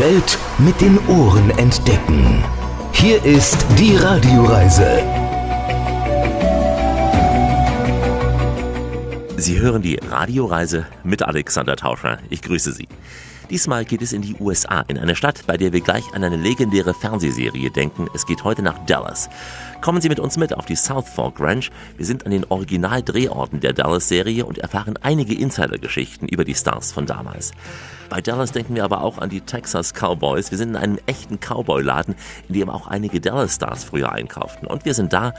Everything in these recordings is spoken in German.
Welt mit den Ohren entdecken. Hier ist die Radioreise. Sie hören die Radioreise mit Alexander Tauscher. Ich grüße Sie. Diesmal geht es in die USA, in eine Stadt, bei der wir gleich an eine legendäre Fernsehserie denken. Es geht heute nach Dallas. Kommen Sie mit uns mit auf die South Fork Ranch. Wir sind an den Original-Drehorten der Dallas-Serie und erfahren einige Insidergeschichten über die Stars von damals. Bei Dallas denken wir aber auch an die Texas Cowboys. Wir sind in einem echten Cowboy-Laden, in dem auch einige Dallas-Stars früher einkauften. Und wir sind da,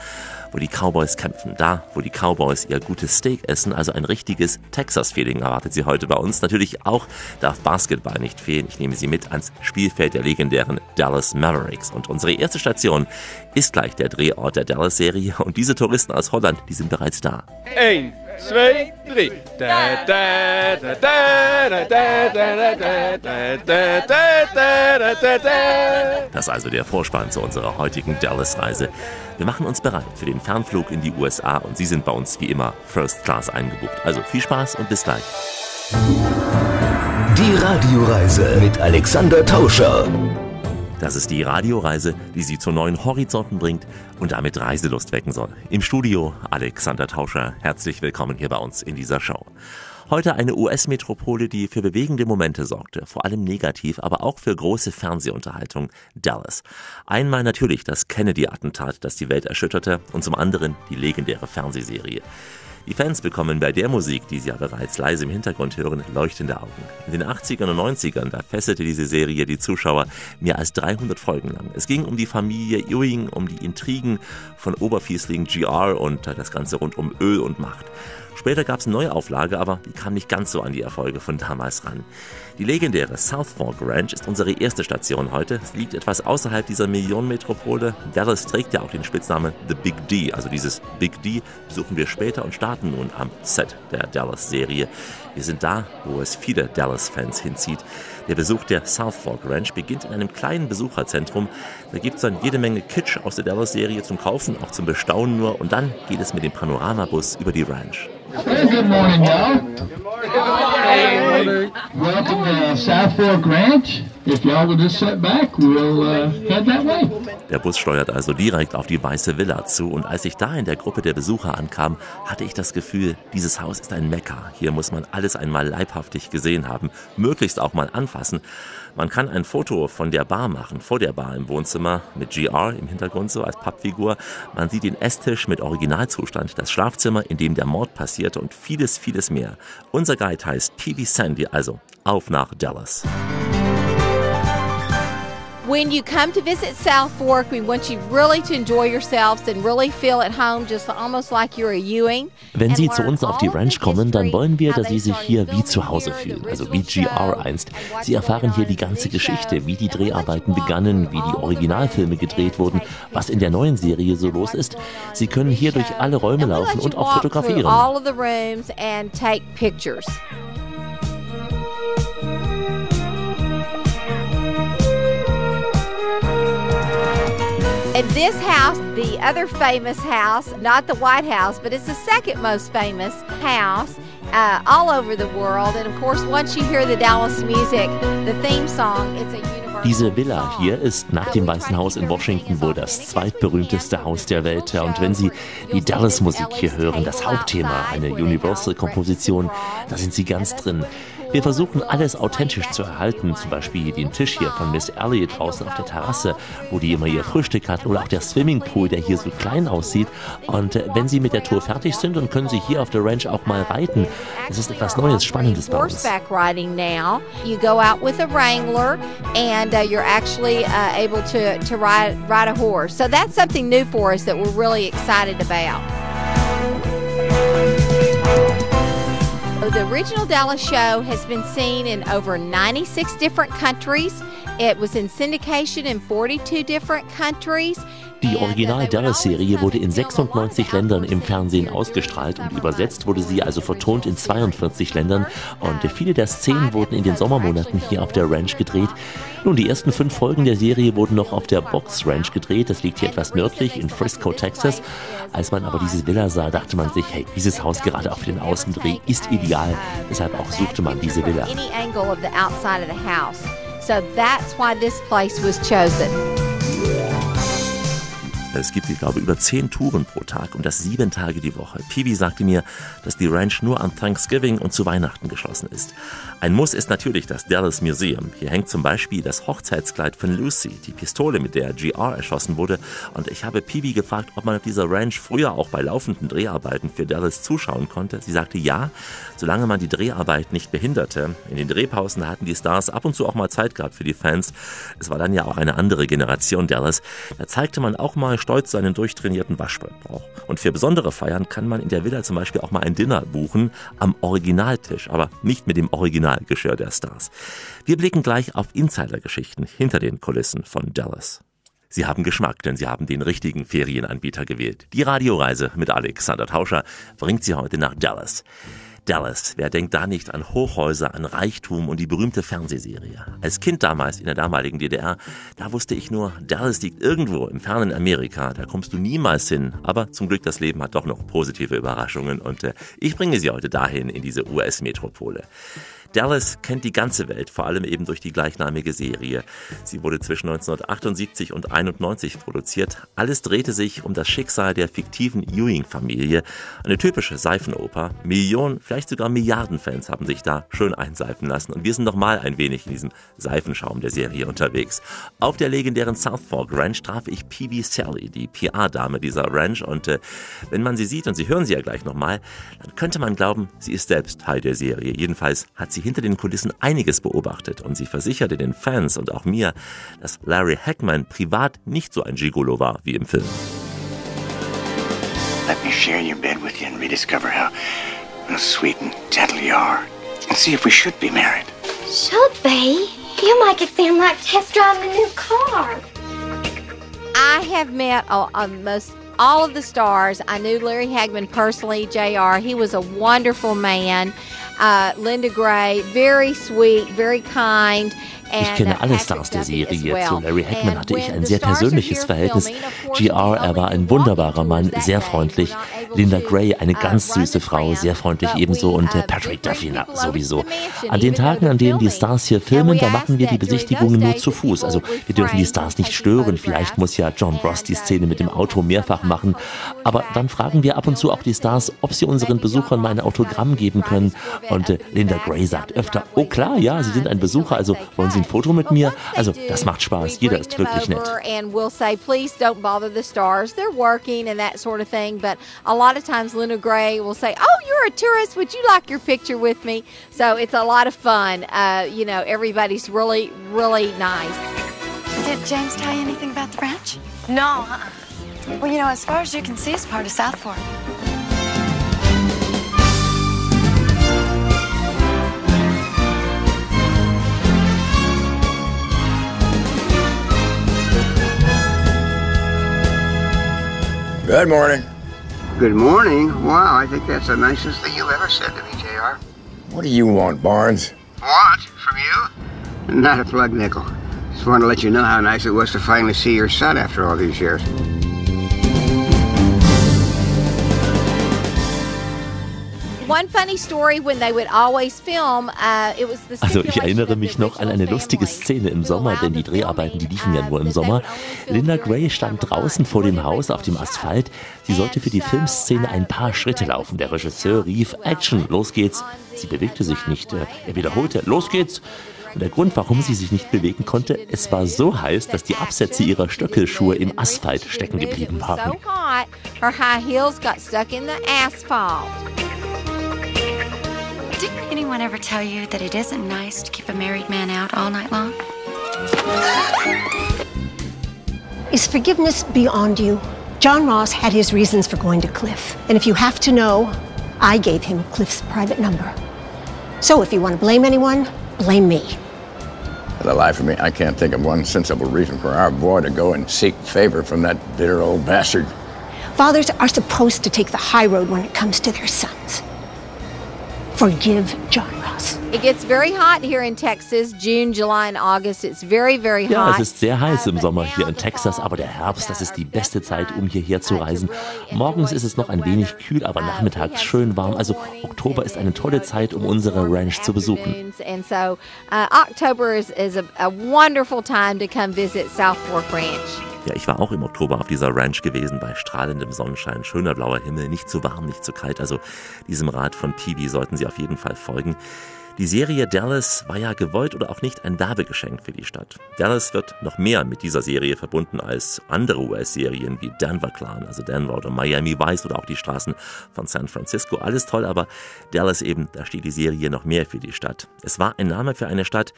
wo die Cowboys kämpfen. Da, wo die Cowboys ihr gutes Steak essen. Also ein richtiges Texas-Feeling erwartet sie heute bei uns. Natürlich auch darf Basketball nicht fehlen. Ich nehme Sie mit ans Spielfeld der legendären Dallas Mavericks. Und unsere erste Station ist gleich der Drehort der Dallas-Serie. Und diese Touristen aus Holland, die sind bereits da. Ein, zwei, drei. Da, da, da, da, da, da, da, da, da, da, da, da, da, da. Das ist also der Vorspann zu unserer heutigen Dallas-Reise. Wir machen uns bereit für den Fernflug in die USA und Sie sind bei uns wie immer First Class eingebucht. Also viel Spaß und bis gleich. Die Radioreise mit Alexander Tauscher. Das ist die Radioreise, die Sie zu neuen Horizonten bringt und damit Reiselust wecken soll. Im Studio Alexander Tauscher. Herzlich willkommen hier bei uns in dieser Show. Heute eine US-Metropole, die für bewegende Momente sorgte, vor allem negativ, aber auch für große Fernsehunterhaltung, Dallas. Einmal natürlich das Kennedy-Attentat, das die Welt erschütterte, und zum anderen die legendäre Fernsehserie. Die Fans bekommen bei der Musik, die Sie ja bereits leise im Hintergrund hören, leuchtende Augen. In den 80ern und 90ern, da fesselte diese Serie die Zuschauer mehr als 300 Folgen lang. Es ging um die Familie Ewing, um die Intrigen von Oberfiesling GR und das Ganze rund um Öl und Macht. Später gab es eine neue Auflage, aber die kam nicht ganz so an die Erfolge von damals ran. Die legendäre South Fork Ranch ist unsere erste Station heute. Es liegt etwas außerhalb dieser Millionenmetropole. Dallas trägt ja auch den Spitznamen The Big D. Also dieses Big D besuchen wir später und starten nun am Set der Dallas-Serie. Wir sind da, wo es viele Dallas-Fans hinzieht. Der Besuch der South Fork Ranch beginnt in einem kleinen Besucherzentrum. Da gibt es dann jede Menge Kitsch aus der Dallas-Serie zum Kaufen, auch zum Bestaunen nur. Und dann geht es mit dem Panoramabus über die Ranch. Hey, good morning, y'all. Welcome to South Fork Ranch. If y'all will just sit back, we'll uh, head that way. Der Bus steuert also direkt auf die Weiße Villa zu und als ich da in der Gruppe der Besucher ankam, hatte ich das Gefühl, dieses Haus ist ein Mekka. Hier muss man alles einmal leibhaftig gesehen haben, möglichst auch mal anfassen. Man kann ein Foto von der Bar machen, vor der Bar im Wohnzimmer, mit GR im Hintergrund so als Pappfigur. Man sieht den Esstisch mit Originalzustand, das Schlafzimmer, in dem der Mord passierte und vieles, vieles mehr. Unser Guide heißt PV Sandy, also auf nach Dallas. When you come to visit South Fork, we want you really to enjoy yourselves and really feel at home, just almost like you're a Ewing. Wenn Sie zu uns auf die Ranch kommen, dann wollen wir, dass Sie sich hier wie zu Hause fühlen, also wie GR einst. Sie erfahren hier die ganze Geschichte, wie die Dreharbeiten begannen, wie die Originalfilme gedreht wurden, was in der neuen Serie so los ist. Sie können hier durch alle Räume laufen und auch fotografieren. This house, the other famous house, not the White House, but it's the second most famous house uh, all over the world. And of course, once you hear the Dallas music, the theme song, it's a universal Diese Villa hier ist nach dem Weißen Haus in Washington wohl das zweitberühmteste Haus der Welt. Und wenn Sie die Dallas-Musik hier hören, das Hauptthema, eine Universal-Komposition, da sind Sie ganz drin. Wir versuchen alles authentisch zu erhalten, zum Beispiel den Tisch hier von Miss Elliot draußen auf der Terrasse, wo die immer ihr Frühstück hat, oder auch der Swimmingpool, der hier so klein aussieht. Und äh, wenn Sie mit der Tour fertig sind, dann können Sie hier auf der Ranch auch mal reiten. Das ist etwas Neues, Spannendes bei uns. Horseback riding now. You go out with a wrangler, and uh, you're actually uh, able to to ride ride a horse. So that's something new for us that we're really excited about. The original Dallas show has been seen in over 96 different countries. It was in syndication in 42 different countries. Die Original Dallas-Serie wurde in 96 Ländern im Fernsehen ausgestrahlt und übersetzt wurde sie also vertont in 42 Ländern. Und viele der Szenen wurden in den Sommermonaten hier auf der Ranch gedreht. Nun, die ersten fünf Folgen der Serie wurden noch auf der Box Ranch gedreht. Das liegt hier etwas nördlich in Frisco, Texas. Als man aber diese Villa sah, dachte man sich, hey, dieses Haus gerade auf den Außendreh ist ideal. Deshalb auch suchte man diese Villa. Any angle of the outside of the house. So that's why this place was chosen. Es gibt, ich glaube, über zehn Touren pro Tag und das sieben Tage die Woche. Peewee sagte mir, dass die Ranch nur an Thanksgiving und zu Weihnachten geschlossen ist. Ein Muss ist natürlich das Dallas Museum. Hier hängt zum Beispiel das Hochzeitskleid von Lucy, die Pistole, mit der GR erschossen wurde. Und ich habe Peewee gefragt, ob man auf dieser Ranch früher auch bei laufenden Dreharbeiten für Dallas zuschauen konnte. Sie sagte ja, solange man die Dreharbeit nicht behinderte. In den Drehpausen hatten die Stars ab und zu auch mal Zeit gehabt für die Fans. Es war dann ja auch eine andere Generation Dallas. Da zeigte man auch mal stolz seinen durchtrainierten Waschbrettbrauch. Und für besondere Feiern kann man in der Villa zum Beispiel auch mal ein Dinner buchen am Originaltisch, aber nicht mit dem Originalgeschirr der Stars. Wir blicken gleich auf Insidergeschichten hinter den Kulissen von Dallas. Sie haben Geschmack, denn Sie haben den richtigen Ferienanbieter gewählt. Die Radioreise mit Alexander Tauscher bringt Sie heute nach Dallas. Dallas, wer denkt da nicht an Hochhäuser, an Reichtum und die berühmte Fernsehserie? Als Kind damals in der damaligen DDR, da wusste ich nur, Dallas liegt irgendwo im fernen Amerika, da kommst du niemals hin. Aber zum Glück das Leben hat doch noch positive Überraschungen und äh, ich bringe Sie heute dahin in diese US-Metropole. Dallas kennt die ganze Welt, vor allem eben durch die gleichnamige Serie. Sie wurde zwischen 1978 und 91 produziert. Alles drehte sich um das Schicksal der fiktiven Ewing-Familie. Eine typische Seifenoper. Millionen, vielleicht sogar Milliarden Fans haben sich da schön einseifen lassen. Und wir sind noch mal ein wenig in diesem Seifenschaum der Serie unterwegs. Auf der legendären South Fork Ranch traf ich P.B. Sally, die PR-Dame dieser Ranch. Und äh, wenn man sie sieht, und Sie hören sie ja gleich nochmal, dann könnte man glauben, sie ist selbst Teil der Serie. Jedenfalls hat sie hinter den Kulissen einiges beobachtet und sie versicherte den Fans und auch mir, dass Larry Hackman privat nicht so ein Gigolo war wie im Film. Let me share your bed with you and rediscover how sweet and gentle you are. And see if we should be married. Should they? You make it sound like test driving a new car. I have met almost all of the stars. I knew Larry Hagman personally, JR. He was a wonderful man. Uh, Linda Gray, very sweet, very kind. Ich kenne alle Stars der Serie. Zu Larry Hackman hatte ich ein sehr persönliches Verhältnis. GR, er war ein wunderbarer Mann, sehr freundlich. Linda Gray, eine ganz süße Frau, sehr freundlich ebenso. Und der Patrick Duffy, na, sowieso. An den Tagen, an denen die Stars hier filmen, da machen wir die Besichtigungen nur zu Fuß. Also wir dürfen die Stars nicht stören. Vielleicht muss ja John Ross die Szene mit dem Auto mehrfach machen. Aber dann fragen wir ab und zu auch die Stars, ob sie unseren Besuchern mal ein Autogramm geben können. Und äh, Linda Gray sagt öfter, oh klar, ja, Sie sind ein Besucher, also wollen Sie ein Foto mit mir? Also, das macht Spaß. Jeder ist wirklich nett. And we'll say, please don't bother the stars. They're working and that sort of thing. But a lot of times, Linda Gray will say, oh, you're a tourist. Would you like your picture with me? So it's a lot of fun. Uh, you know, everybody's really, really nice. Did James tell you anything about the ranch? No. Uh-uh. Well, you know, as far as you can see, it's part of South Fork. Good morning. Good morning? Wow, I think that's the nicest thing you've ever said to me, JR. What do you want, Barnes? Want? From you? Not a plug nickel. Just wanted to let you know how nice it was to finally see your son after all these years. Also ich erinnere mich noch an eine lustige Szene im Sommer, denn die Dreharbeiten, die liefen ja nur im Sommer. Linda Gray stand draußen vor dem Haus auf dem Asphalt. Sie sollte für die Filmszene ein paar Schritte laufen. Der Regisseur rief Action, los geht's. Sie bewegte sich nicht. Er wiederholte, los geht's. Und der Grund, warum sie sich nicht bewegen konnte, es war so heiß, dass die Absätze ihrer Stöckelschuhe im Asphalt stecken geblieben waren. Didn't anyone ever tell you that it isn't nice to keep a married man out all night long? Is forgiveness beyond you? John Ross had his reasons for going to Cliff. And if you have to know, I gave him Cliff's private number. So if you want to blame anyone, blame me. For the life of me, I can't think of one sensible reason for our boy to go and seek favor from that bitter old bastard. Fathers are supposed to take the high road when it comes to their sons. Forgive John Ross. It gets very hot here in Texas, June, July and August. It's very, very hot. Ja, es ist sehr heiß im Sommer hier in Texas, aber der Herbst, das ist die beste Zeit, um hierher zu reisen. Morgens ist es noch ein wenig kühl, aber nachmittags schön warm. Also Oktober ist eine tolle Zeit, um unsere Ranch zu besuchen. And so uh, October is, a, wonderful time to come visit South Fork Ranch. Ja, ich war auch im Oktober auf dieser Ranch gewesen, bei strahlendem Sonnenschein, schöner blauer Himmel, nicht zu warm, nicht zu kalt. Also diesem Rat von Peavy sollten Sie auf jeden Fall folgen. Die Serie Dallas war ja gewollt oder auch nicht ein Werbegeschenk für die Stadt. Dallas wird noch mehr mit dieser Serie verbunden als andere US-Serien wie Denver Clan, also Denver oder Miami Vice oder auch die Straßen von San Francisco. Alles toll, aber Dallas eben, da steht die Serie noch mehr für die Stadt. Es war ein Name für eine Stadt,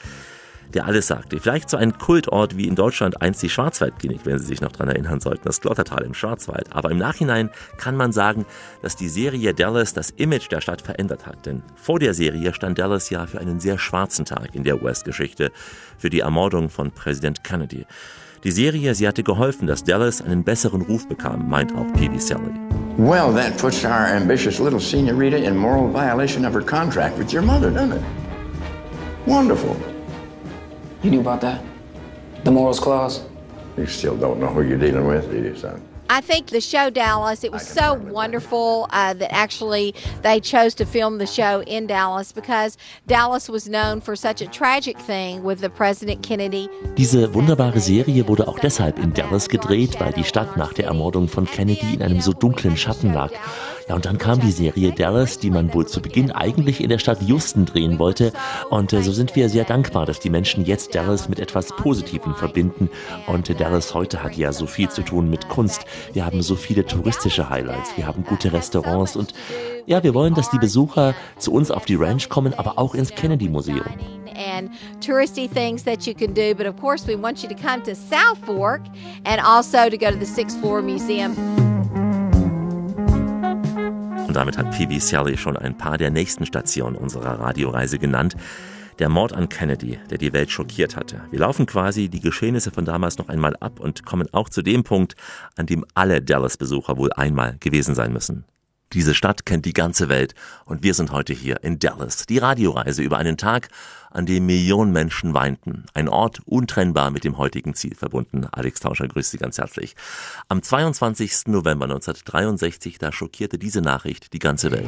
der alles sagte. Vielleicht so ein Kultort wie in Deutschland einst die Schwarzwaldklinik, wenn Sie sich noch daran erinnern sollten, das Glottertal im Schwarzwald. Aber im Nachhinein kann man sagen, dass die Serie Dallas das Image der Stadt verändert hat. Denn vor der Serie stand Dallas ja für einen sehr schwarzen Tag in der US-Geschichte, für die Ermordung von Präsident Kennedy. Die Serie, sie hatte geholfen, dass Dallas einen besseren Ruf bekam, meint auch P.D. Sally. Well, that puts our ambitious little senorita in moral violation of her contract with your mother, doesn't it? Wonderful. You knew about that? The morals clause? You still don't know who you're dealing with, do you, son? I think the show Dallas, it was so wonderful uh, that actually they chose to film the show in Dallas because Dallas was known for such a tragic thing with the President Kennedy. Diese wunderbare Serie wurde auch deshalb in Dallas gedreht, weil die Stadt nach der Ermordung von Kennedy in einem so dunklen Schatten lag. Ja, und dann kam die Serie Dallas, die man wohl zu Beginn eigentlich in der Stadt Houston drehen wollte. Und äh, so sind wir sehr dankbar, dass die Menschen jetzt Dallas mit etwas Positivem verbinden. Und äh, Dallas heute hat ja so viel zu tun mit Kunst. Wir haben so viele touristische Highlights, wir haben gute Restaurants und ja, wir wollen, dass die Besucher zu uns auf die Ranch kommen, aber auch ins Kennedy Museum. And touristy things that you can do, but of course, we want you to come to South Fork and also to go to the Sixth Floor Museum. Und damit hat P.V. Sally schon ein paar der nächsten Stationen unserer Radioreise genannt. Der Mord an Kennedy, der die Welt schockiert hatte. Wir laufen quasi die Geschehnisse von damals noch einmal ab und kommen auch zu dem Punkt, an dem alle Dallas-Besucher wohl einmal gewesen sein müssen. Diese Stadt kennt die ganze Welt und wir sind heute hier in Dallas. Die Radioreise über einen Tag, an dem Millionen Menschen weinten. Ein Ort untrennbar mit dem heutigen Ziel verbunden. Alex Tauscher grüßt Sie ganz herzlich. Am 22. November 1963, da schockierte diese Nachricht die ganze Welt.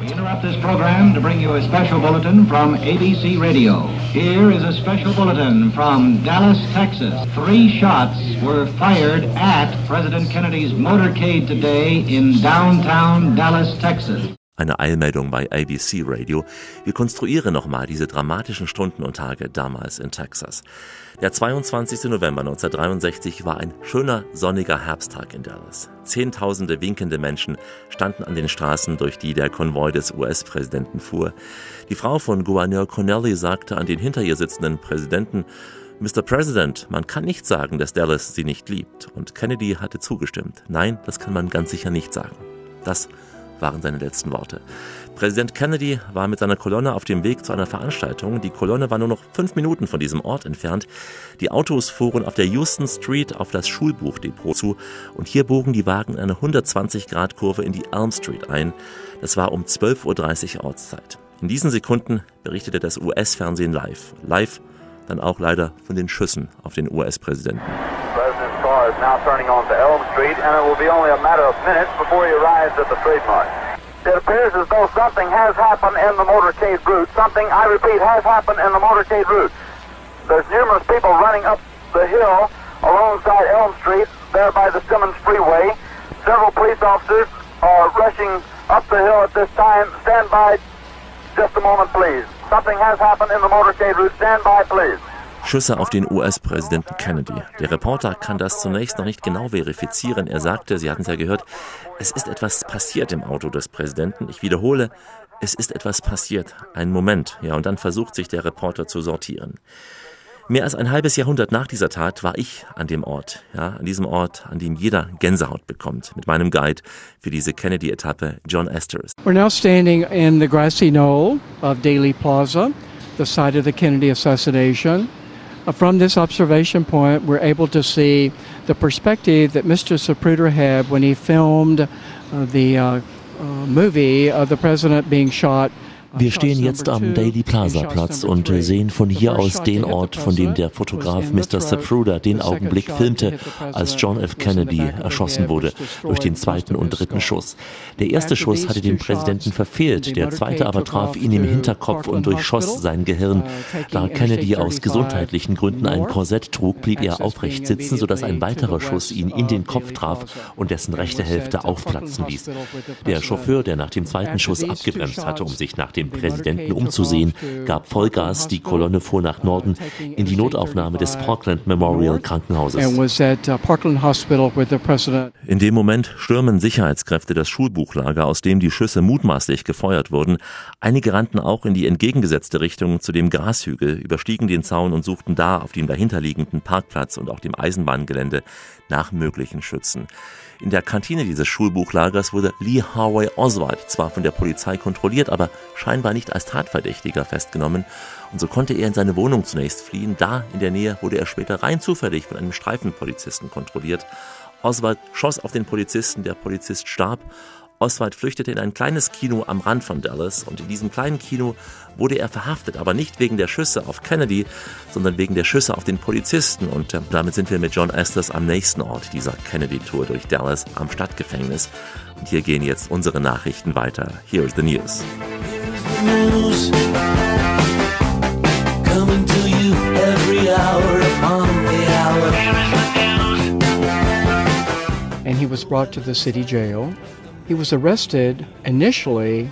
Dallas, Texas. Eine Eilmeldung bei ABC Radio. Wir konstruieren nochmal diese dramatischen Stunden und Tage damals in Texas. Der 22. November 1963 war ein schöner, sonniger Herbsttag in Dallas. Zehntausende winkende Menschen standen an den Straßen, durch die der Konvoi des US-Präsidenten fuhr. Die Frau von Gouverneur Connelly sagte an den hinter ihr sitzenden Präsidenten, Mr. President, man kann nicht sagen, dass Dallas sie nicht liebt. Und Kennedy hatte zugestimmt. Nein, das kann man ganz sicher nicht sagen. Das waren seine letzten Worte. Präsident Kennedy war mit seiner Kolonne auf dem Weg zu einer Veranstaltung. Die Kolonne war nur noch fünf Minuten von diesem Ort entfernt. Die Autos fuhren auf der Houston Street auf das Schulbuchdepot zu und hier bogen die Wagen in eine 120-Grad-Kurve in die Elm Street ein. Das war um 12.30 Uhr Ortszeit. In diesen Sekunden berichtete das US-Fernsehen live. Live dann auch leider von den Schüssen auf den US-Präsidenten. Is now turning onto Elm Street, and it will be only a matter of minutes before he arrives at the trademark. It appears as though something has happened in the motorcade route. Something, I repeat, has happened in the motorcade route. There's numerous people running up the hill alongside Elm Street, there by the Simmons Freeway. Several police officers are rushing up the hill at this time. Stand by just a moment, please. Something has happened in the motorcade route. Stand by, please. Schüsse auf den US-Präsidenten Kennedy. Der Reporter kann das zunächst noch nicht genau verifizieren. Er sagte, Sie hatten es ja gehört, es ist etwas passiert im Auto des Präsidenten. Ich wiederhole, es ist etwas passiert. Ein Moment. Ja, und dann versucht sich der Reporter zu sortieren. Mehr als ein halbes Jahrhundert nach dieser Tat war ich an dem Ort, ja, an diesem Ort, an dem jeder Gänsehaut bekommt, mit meinem Guide für diese Kennedy-Etappe, John Esters. We're now standing in the grassy knoll of Daly Plaza, the site of the Kennedy assassination. Uh, from this observation point, we're able to see the perspective that Mr. Zapruder had when he filmed uh, the uh, movie of the president being shot Wir stehen jetzt am Daily Plaza Platz und sehen von hier aus den Ort, von dem der Fotograf Mr. Zapruder den Augenblick filmte, als John F. Kennedy erschossen wurde durch den zweiten und dritten Schuss. Der erste Schuss hatte den Präsidenten verfehlt, der zweite aber traf ihn im Hinterkopf und durchschoss sein Gehirn. Da Kennedy aus gesundheitlichen Gründen ein Korsett trug, blieb er aufrecht sitzen, sodass ein weiterer Schuss ihn in den Kopf traf und dessen rechte Hälfte aufplatzen ließ. Der Chauffeur, der nach dem zweiten Schuss abgebremst hatte, um sich nach dem den Präsidenten umzusehen, gab Vollgas, die Kolonne fuhr nach Norden in die Notaufnahme des Parkland Memorial Krankenhauses. In dem Moment stürmen Sicherheitskräfte das Schulbuchlager, aus dem die Schüsse mutmaßlich gefeuert wurden. Einige rannten auch in die entgegengesetzte Richtung zu dem Grashügel, überstiegen den Zaun und suchten da auf dem dahinterliegenden Parkplatz und auch dem Eisenbahngelände nach möglichen Schützen. In der Kantine dieses Schulbuchlagers wurde Lee Harvey Oswald zwar von der Polizei kontrolliert, aber scheinbar nicht als Tatverdächtiger festgenommen und so konnte er in seine Wohnung zunächst fliehen. Da in der Nähe wurde er später rein zufällig von einem Streifenpolizisten kontrolliert. Oswald schoss auf den Polizisten, der Polizist starb Oswald flüchtete in ein kleines Kino am Rand von Dallas und in diesem kleinen Kino wurde er verhaftet, aber nicht wegen der Schüsse auf Kennedy, sondern wegen der Schüsse auf den Polizisten und äh, damit sind wir mit John Estes am nächsten Ort dieser Kennedy-Tour durch Dallas am Stadtgefängnis und hier gehen jetzt unsere Nachrichten weiter. Here is the news. news coming to you every hour upon the hour. And he was brought to the city jail. He was arrested initially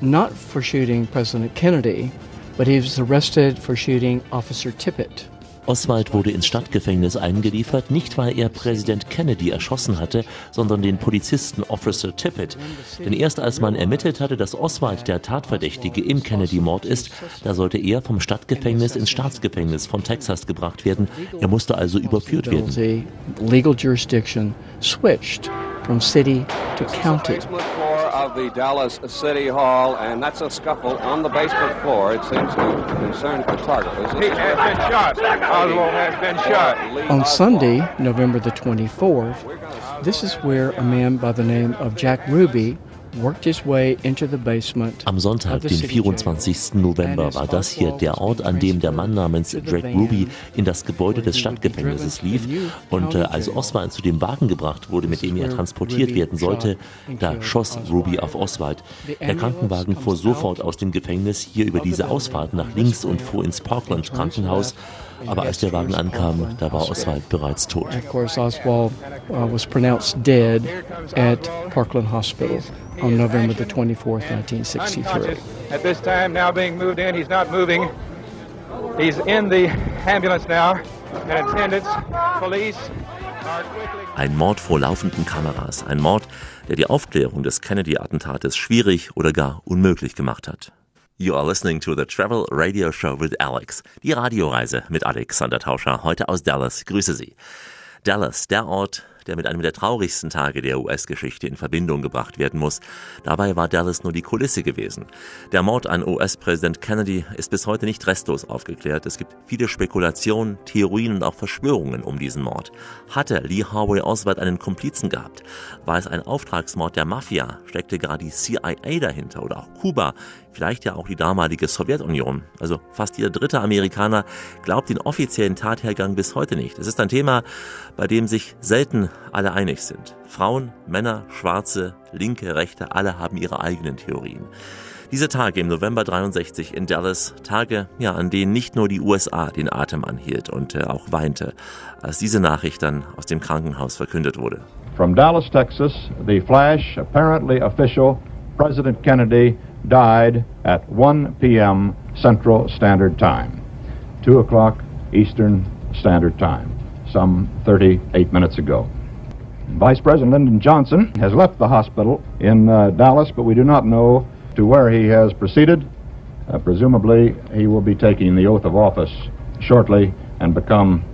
not for shooting President Kennedy, but he was arrested for shooting Officer Tippett. Oswald wurde ins Stadtgefängnis eingeliefert, nicht weil er Präsident Kennedy erschossen hatte, sondern den Polizisten Officer Tippett. Denn erst als man ermittelt hatte, dass Oswald der Tatverdächtige im Kennedy-Mord ist, da sollte er vom Stadtgefängnis ins Staatsgefängnis von Texas gebracht werden. Er musste also überführt werden. Legal jurisdiction switched from city to county. Of the Dallas City Hall, and that's a scuffle on the basement floor. It seems to concern photographers. He has been shot. Oswald has been shot. On Sunday, November the 24th, this is where a man by the name of Jack Ruby Am Sonntag, den 24. November, war das hier der Ort, an dem der Mann namens Drake Ruby in das Gebäude des Stadtgefängnisses lief. Und äh, als Oswald zu dem Wagen gebracht wurde, mit dem er transportiert werden sollte, da schoss Ruby auf Oswald. Der Krankenwagen fuhr sofort aus dem Gefängnis hier über diese Ausfahrt nach links und fuhr ins Parkland Krankenhaus. Aber als der Wagen ankam, da war Oswald bereits tot. Of course, Oswald uh, was pronounced dead at Parkland Hospital on November the 24th, 1963. At this time, now being moved in, he's not moving. He's in the ambulance now, and attendants, police Ein Mord vor laufenden Kameras, ein Mord, der die Aufklärung des Kennedy-Attentates schwierig oder gar unmöglich gemacht hat. You are listening to the Travel Radio Show with Alex. Die Radioreise mit Alexander Tauscher, heute aus Dallas. Grüße Sie. Dallas, der Ort, der mit einem der traurigsten Tage der US-Geschichte in Verbindung gebracht werden muss. Dabei war Dallas nur die Kulisse gewesen. Der Mord an US-Präsident Kennedy ist bis heute nicht restlos aufgeklärt. Es gibt viele Spekulationen, Theorien und auch Verschwörungen um diesen Mord. Hatte Lee Harvey Oswald einen Komplizen gehabt? War es ein Auftragsmord der Mafia? Steckte gar die CIA dahinter oder auch Kuba? Vielleicht ja auch die damalige Sowjetunion. Also fast jeder dritte Amerikaner glaubt den offiziellen Tathergang bis heute nicht. Es ist ein Thema, bei dem sich selten alle einig sind. Frauen, Männer, Schwarze, Linke, Rechte, alle haben ihre eigenen Theorien. Diese Tage im November 63 in Dallas, Tage, ja, an denen nicht nur die USA den Atem anhielt und äh, auch weinte, als diese Nachricht dann aus dem Krankenhaus verkündet wurde. From Dallas, Texas, the flash, apparently official, President Kennedy died at 1 p.m. Central Standard Time, 2 o'clock Eastern Standard Time, some 38 minutes ago. Vice President Lyndon Johnson has left the hospital in uh, Dallas, but we do not know to where he has proceeded. Uh, presumably, he will be taking the oath of office shortly and become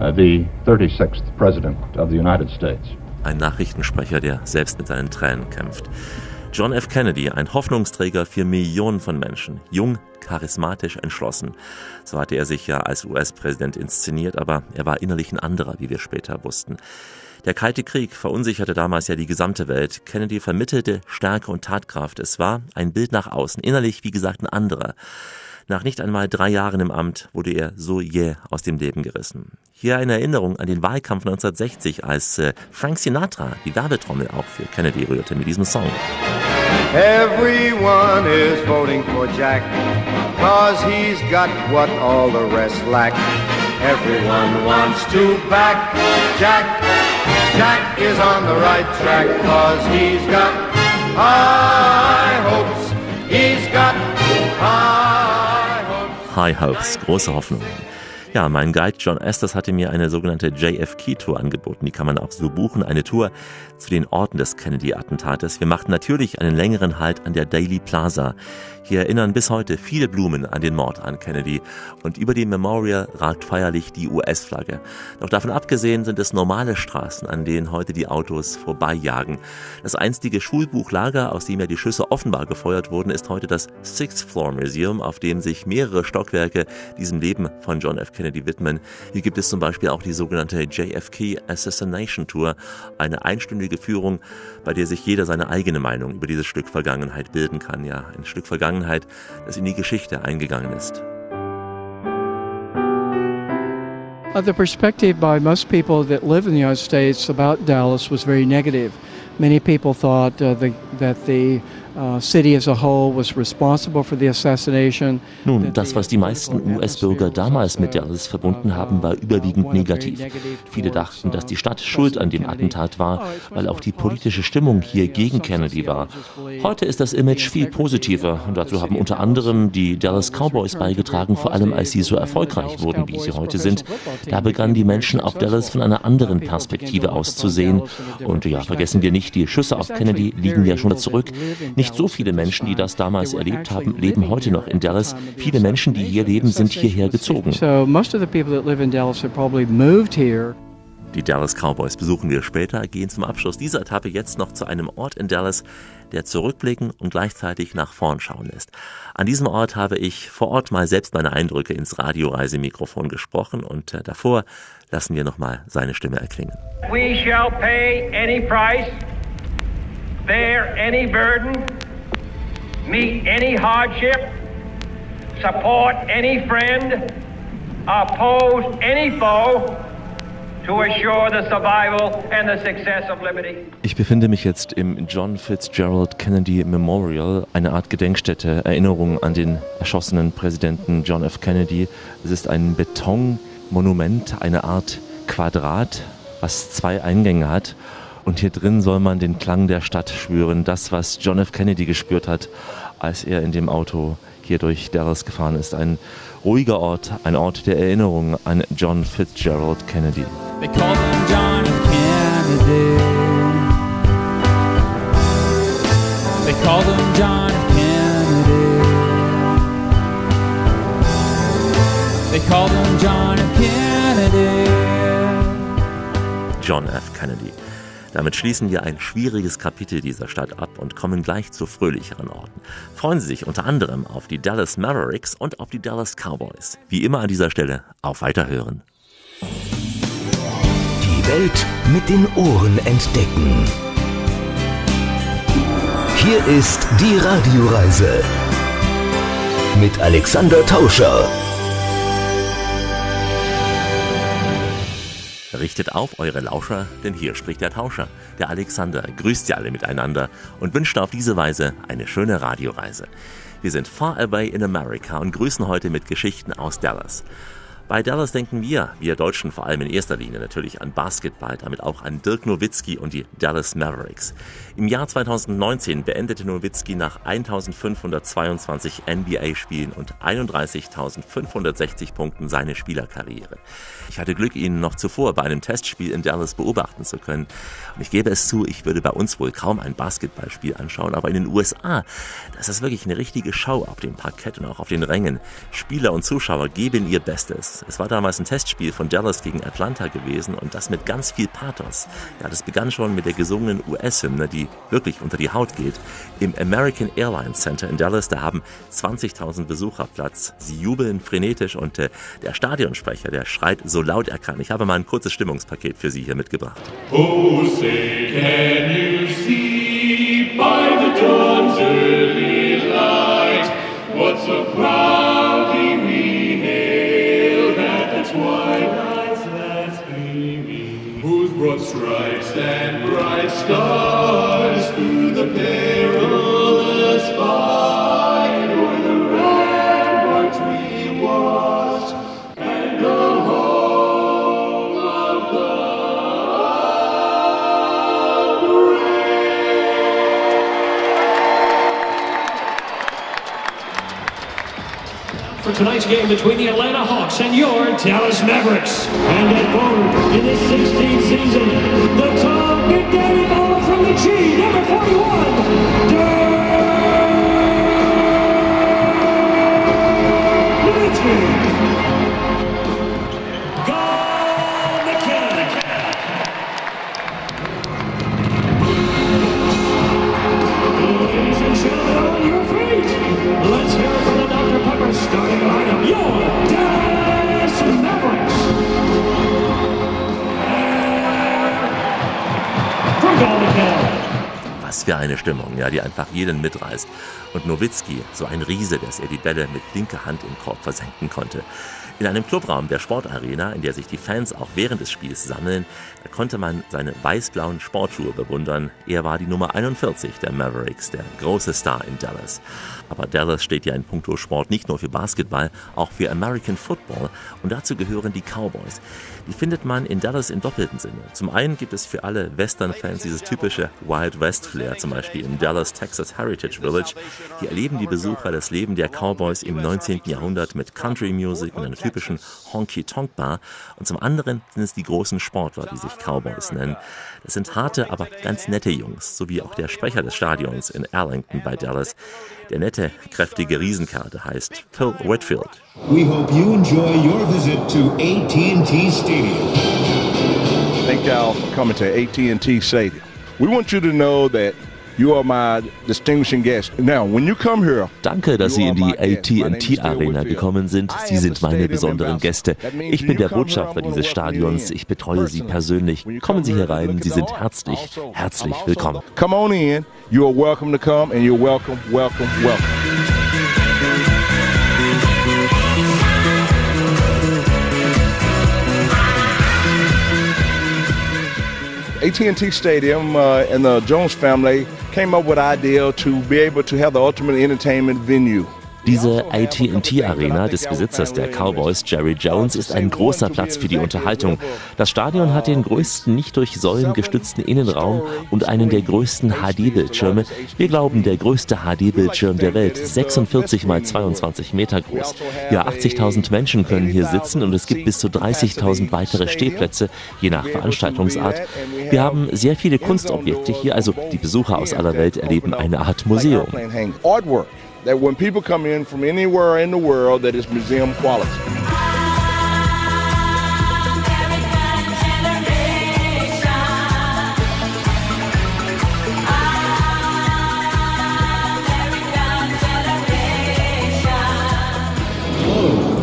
uh, the 36th President of the United States. Ein Nachrichtensprecher, der selbst mit seinen Tränen kämpft. John F. Kennedy, ein Hoffnungsträger für Millionen von Menschen, jung, charismatisch, entschlossen. So hatte er sich ja als US-Präsident inszeniert, aber er war innerlich ein anderer, wie wir später wussten. Der Kalte Krieg verunsicherte damals ja die gesamte Welt. Kennedy vermittelte Stärke und Tatkraft. Es war ein Bild nach außen, innerlich wie gesagt ein anderer. Nach nicht einmal drei Jahren im Amt wurde er so jäh aus dem Leben gerissen. Hier eine Erinnerung an den Wahlkampf 1960, als äh, Frank Sinatra die Werbetrommel auch für Kennedy rührte mit diesem Song. Everyone is voting for Jack, cause he's got what all the rest lack. Everyone wants to back Jack. Jack is on the right track, cause he's got high hopes. He's got high hopes. High Hopes, große Hoffnungen. Ja, mein Guide John Estes hatte mir eine sogenannte JFK-Tour angeboten. Die kann man auch so buchen. Eine Tour zu den Orten des Kennedy-Attentates. Wir machten natürlich einen längeren Halt an der Daily Plaza. Hier erinnern bis heute viele Blumen an den Mord an Kennedy und über dem Memorial ragt feierlich die US-Flagge. Doch davon abgesehen sind es normale Straßen, an denen heute die Autos vorbeijagen. Das einstige Schulbuchlager, aus dem ja die Schüsse offenbar gefeuert wurden, ist heute das Sixth Floor Museum, auf dem sich mehrere Stockwerke diesem Leben von John F. Kennedy widmen. Hier gibt es zum Beispiel auch die sogenannte JFK Assassination Tour, eine einstündige Führung, bei der sich jeder seine eigene Meinung über dieses Stück Vergangenheit bilden kann. Ja, ein Stück Vergangenheit Vergangenheit, das in die Geschichte eingegangen ist. The perspective by most people that live in the United States about Dallas was very negative. Many people thought uh, the, that the Nun, das, was die meisten US-Bürger damals mit Dallas verbunden haben, war überwiegend negativ. Viele dachten, dass die Stadt schuld an dem Attentat war, weil auch die politische Stimmung hier gegen Kennedy war. Heute ist das Image viel positiver und dazu haben unter anderem die Dallas Cowboys beigetragen, vor allem als sie so erfolgreich wurden, wie sie heute sind. Da begannen die Menschen auf Dallas von einer anderen Perspektive aus zu sehen. Und ja, vergessen wir nicht, die Schüsse auf Kennedy liegen ja schon zurück. Nicht nicht so viele Menschen, die das damals erlebt haben, leben heute noch in Dallas. Viele Menschen, die hier leben, sind hierher gezogen. Die Dallas Cowboys besuchen wir später, gehen zum Abschluss dieser Etappe jetzt noch zu einem Ort in Dallas, der zurückblicken und gleichzeitig nach vorn schauen lässt. An diesem Ort habe ich vor Ort mal selbst meine Eindrücke ins Radioreisemikrofon gesprochen und äh, davor lassen wir nochmal seine Stimme erklingen. We shall pay any price bear any burden, meet any hardship, support any friend, oppose any foe, to assure the survival and the success of liberty. Ich befinde mich jetzt im John Fitzgerald Kennedy Memorial, eine Art Gedenkstätte, Erinnerung an den erschossenen Präsidenten John F. Kennedy. Es ist ein Betonmonument, eine Art Quadrat, was zwei Eingänge hat und hier drin soll man den Klang der Stadt spüren, das, was John F. Kennedy gespürt hat, als er in dem Auto hier durch Dallas gefahren ist. Ein ruhiger Ort, ein Ort der Erinnerung an John Fitzgerald Kennedy. They call him John F. Kennedy. They call him John F. Kennedy. They call him John F. Kennedy. John F. Kennedy. Damit schließen wir ein schwieriges Kapitel dieser Stadt ab und kommen gleich zu fröhlicheren Orten. Freuen Sie sich unter anderem auf die Dallas Mavericks und auf die Dallas Cowboys. Wie immer an dieser Stelle auf Weiterhören. Die Welt mit den Ohren entdecken. Hier ist die Radioreise mit Alexander Tauscher. Richtet auf eure Lauscher, denn hier spricht der Tauscher. Der Alexander grüßt sie alle miteinander und wünscht auf diese Weise eine schöne Radioreise. Wir sind far away in America und grüßen heute mit Geschichten aus Dallas. Bei Dallas denken wir, wir Deutschen vor allem in erster Linie natürlich an Basketball, damit auch an Dirk Nowitzki und die Dallas Mavericks. Im Jahr 2019 beendete Nowitzki nach 1522 NBA-Spielen und 31.560 Punkten seine Spielerkarriere. Ich hatte Glück, ihn noch zuvor bei einem Testspiel in Dallas beobachten zu können. Und ich gebe es zu, ich würde bei uns wohl kaum ein Basketballspiel anschauen, aber in den USA, das ist wirklich eine richtige Show auf dem Parkett und auch auf den Rängen. Spieler und Zuschauer geben ihr Bestes. Es war damals ein Testspiel von Dallas gegen Atlanta gewesen und das mit ganz viel Pathos. Ja, das begann schon mit der gesungenen US-Hymne, die wirklich unter die Haut geht. Im American Airlines Center in Dallas, da haben 20.000 Besucher Platz. Sie jubeln frenetisch und äh, der Stadionsprecher, der schreit so laut er kann. Ich habe mal ein kurzes Stimmungspaket für Sie hier mitgebracht. Oh, say, can you see by the dawn's early light what so stripes and bright stars through the perilous for tonight's game between the Atlanta Hawks and your Dallas Mavericks. And at forward in this 16th season, the tall Big Daddy ball from the G, number 41, eine Stimmung, ja, die einfach jeden mitreißt. Und Nowitzki, so ein Riese, dass er die Bälle mit linker Hand im Korb versenken konnte. In einem Clubraum der Sportarena, in der sich die Fans auch während des Spiels sammeln, da konnte man seine weiß-blauen Sportschuhe bewundern. Er war die Nummer 41 der Mavericks, der große Star in Dallas. Aber Dallas steht ja in puncto Sport nicht nur für Basketball, auch für American Football und dazu gehören die Cowboys. Die findet man in Dallas im doppelten Sinne. Zum einen gibt es für alle Western-Fans dieses typische Wild West-Flair, zum Beispiel im Dallas Texas Heritage Village. Hier erleben die Besucher das Leben der Cowboys im 19. Jahrhundert mit Country Music und einer typischen Honky-Tonk-Bar. Und zum anderen sind es die großen Sportler, die sich Cowboys nennen. Das sind harte, aber ganz nette Jungs, so wie auch der Sprecher des Stadions in Arlington bei Dallas. Der nette, kräftige Riesenkarte heißt Phil Whitfield. We hope you enjoy your visit to AT&T Stadium. Thank y'all for coming to AT&T Stadium. We want you to know that you are my distinguishing guest. Now, when you come here, Danke, dass Sie in die AT&T Arena gekommen sind. Sie sind meine besonderen Gäste. Ich bin der Botschafter dieses Stadions. Ich betreue Sie persönlich. Kommen Sie hier rein. Sie sind herzlich, herzlich willkommen. come on in. You are welcome to come, and you're welcome, welcome, welcome. AT&T Stadium uh, and the Jones family came up with idea to be able to have the ultimate entertainment venue. Diese AT&T Arena des Besitzers der Cowboys, Jerry Jones, ist ein großer Platz für die Unterhaltung. Das Stadion hat den größten nicht durch Säulen gestützten Innenraum und einen der größten HD-Bildschirme. Wir glauben, der größte HD-Bildschirm der Welt, 46 mal 22 Meter groß. Ja, 80.000 Menschen können hier sitzen und es gibt bis zu 30.000 weitere Stehplätze, je nach Veranstaltungsart. Wir haben sehr viele Kunstobjekte hier, also die Besucher aus aller Welt erleben eine Art Museum. That when people come in from anywhere in the world that it's museum quality.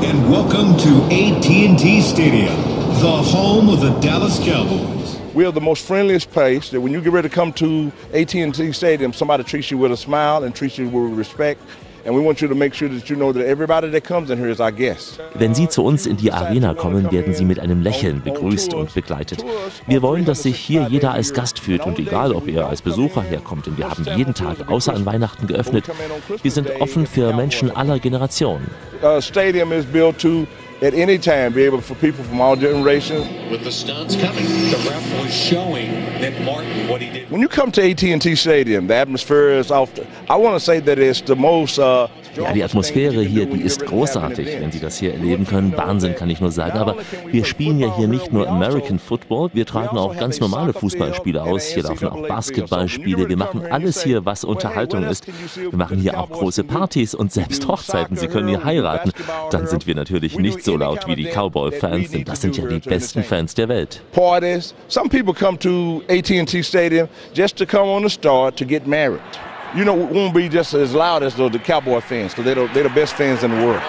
And welcome to AT&T Stadium, the home of the Dallas Cowboys. We are the most friendliest place that when you get ready to come to AT&T Stadium, somebody treats you with a smile and treats you with respect. And we want you to make sure that you know that everybody that comes in here is our guest. Wenn Sie zu uns in die Arena kommen, werden Sie mit einem Lächeln begrüßt und begleitet. Wir wollen, dass sich hier jeder als Gast fühlt und egal, ob er als Besucher herkommt, denn wir haben jeden Tag außer an Weihnachten geöffnet. Wir sind offen für Menschen aller Generationen. Uh, stadium is built to at any time be able for people from all generations. With the stunts coming, the ref was showing Nick Martin what he did. When you come to AT&T Stadium, the atmosphere is off. The, I want to say that it's the most uh, Ja, die Atmosphäre hier, die ist großartig, wenn Sie das hier erleben können. Wahnsinn, kann ich nur sagen. Aber wir spielen ja hier nicht nur American Football, wir tragen auch ganz normale Fußballspiele aus. Hier laufen auch Basketballspiele. Wir machen alles hier, was Unterhaltung ist. Wir machen hier auch große Partys und selbst Hochzeiten. Sie können hier heiraten. Dann sind wir natürlich nicht so laut wie die Cowboy-Fans, denn das sind ja die besten Fans der Welt. Parties. Some people come to AT&T Stadium just to come on the star to get married. You know, won't be just as loud as the Cowboy fans, because they're, they're the best fans in the world.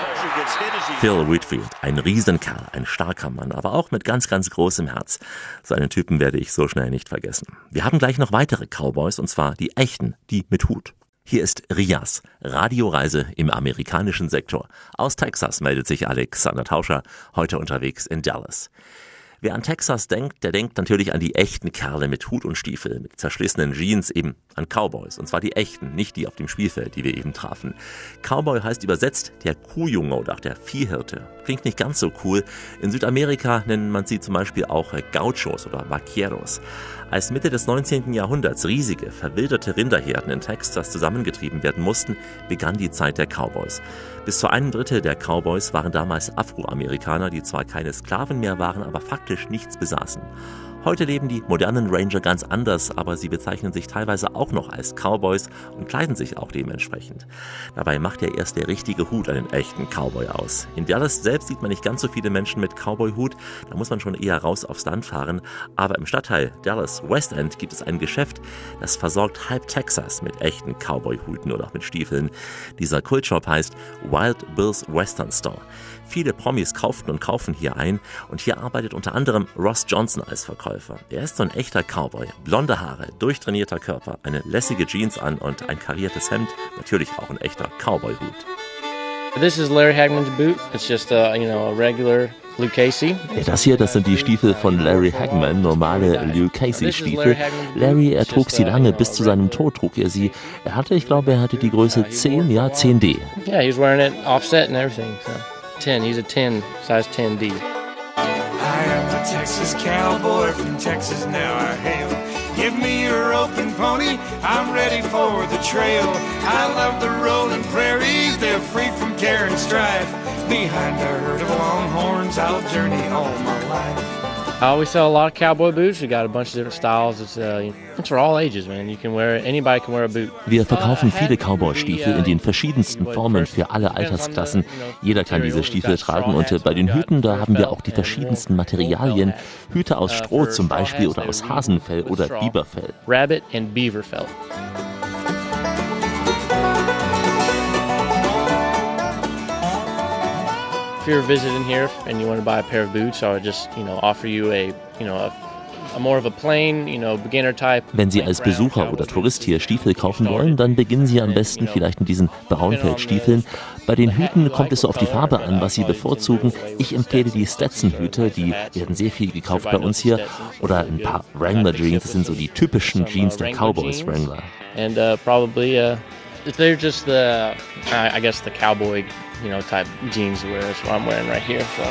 Phil Whitfield, ein Riesenkerl, ein starker Mann, aber auch mit ganz, ganz großem Herz. So einen Typen werde ich so schnell nicht vergessen. Wir haben gleich noch weitere Cowboys, und zwar die echten, die mit Hut. Hier ist Rias, Radioreise im amerikanischen Sektor. Aus Texas meldet sich Alexander Tauscher, heute unterwegs in Dallas. Wer an Texas denkt, der denkt natürlich an die echten Kerle mit Hut und Stiefel, mit zerschlissenen Jeans, eben an Cowboys. Und zwar die echten, nicht die auf dem Spielfeld, die wir eben trafen. Cowboy heißt übersetzt der Kuhjunge oder auch der Viehhirte. Klingt nicht ganz so cool. In Südamerika nennt man sie zum Beispiel auch Gauchos oder Vaqueros. Als Mitte des 19. Jahrhunderts riesige, verwilderte Rinderherden in Texas zusammengetrieben werden mussten, begann die Zeit der Cowboys. Bis zu einem Drittel der Cowboys waren damals Afroamerikaner, die zwar keine Sklaven mehr waren, aber faktisch nichts besaßen. Heute leben die modernen Ranger ganz anders, aber sie bezeichnen sich teilweise auch noch als Cowboys und kleiden sich auch dementsprechend. Dabei macht ja erst der richtige Hut einen echten Cowboy aus. In Dallas selbst sieht man nicht ganz so viele Menschen mit Cowboy-Hut, da muss man schon eher raus aufs Land fahren. Aber im Stadtteil Dallas West End gibt es ein Geschäft, das versorgt halb Texas mit echten Cowboy-Huten oder auch mit Stiefeln. Dieser Kultshop heißt Wild Bill's Western Store. Viele Promis kauften und kaufen hier ein und hier arbeitet unter anderem Ross Johnson als Verkäufer. Er ist so ein echter Cowboy. Blonde Haare, durchtrainierter Körper, eine lässige Jeans an und ein kariertes Hemd. Natürlich auch ein echter Cowboy-Hut. This is Larry Hagman's boot. It's just a, you know, a regular Luke Casey. Ja, das hier, das sind die Stiefel von Larry Hagman, normale Luke Casey Stiefel. Larry, er trug sie lange, bis zu seinem Tod trug er sie. Er hatte, ich glaube, er hatte die Größe 10, ja, 10D. Yeah, he's wearing it offset and everything. So. 10, he's a 10, size 10D. Texas cowboy from Texas now I hail. Give me your open pony, I'm ready for the trail. I love the rolling prairies, they're free from care and strife. Behind a herd of longhorns, I'll journey all my life. Uh, we sell a lot of cowboy boots. We got a bunch of different styles. It's, uh, it's for all ages, man. You can wear it. Anybody can wear a boot. Wir verkaufen viele Cowboy-Stiefel in den verschiedensten Formen für alle Altersklassen. Jeder kann diese Stiefel tragen und äh, bei den Hüten, da haben wir auch die verschiedensten Materialien. Hüte aus Stroh zum Beispiel oder aus Hasenfell oder Biberfell. Rabbit and beaver if you're visiting here and you want to buy a pair of boots, I would just, you know, offer you a, you know, a Wenn Sie als Besucher oder Tourist hier Stiefel kaufen wollen, dann beginnen Sie am besten vielleicht mit diesen Braunfellstiefeln. Bei den Hüten kommt es so auf die Farbe an, was Sie bevorzugen. Ich empfehle die Stetson-Hüte, die werden sehr viel gekauft bei uns hier. Oder ein paar Wrangler-Jeans, das sind so die typischen Jeans der Cowboys Wrangler. And uh, probably, uh, they're just the, I guess the cowboy you know, type jeans to wear. That's what I'm wearing right here. So.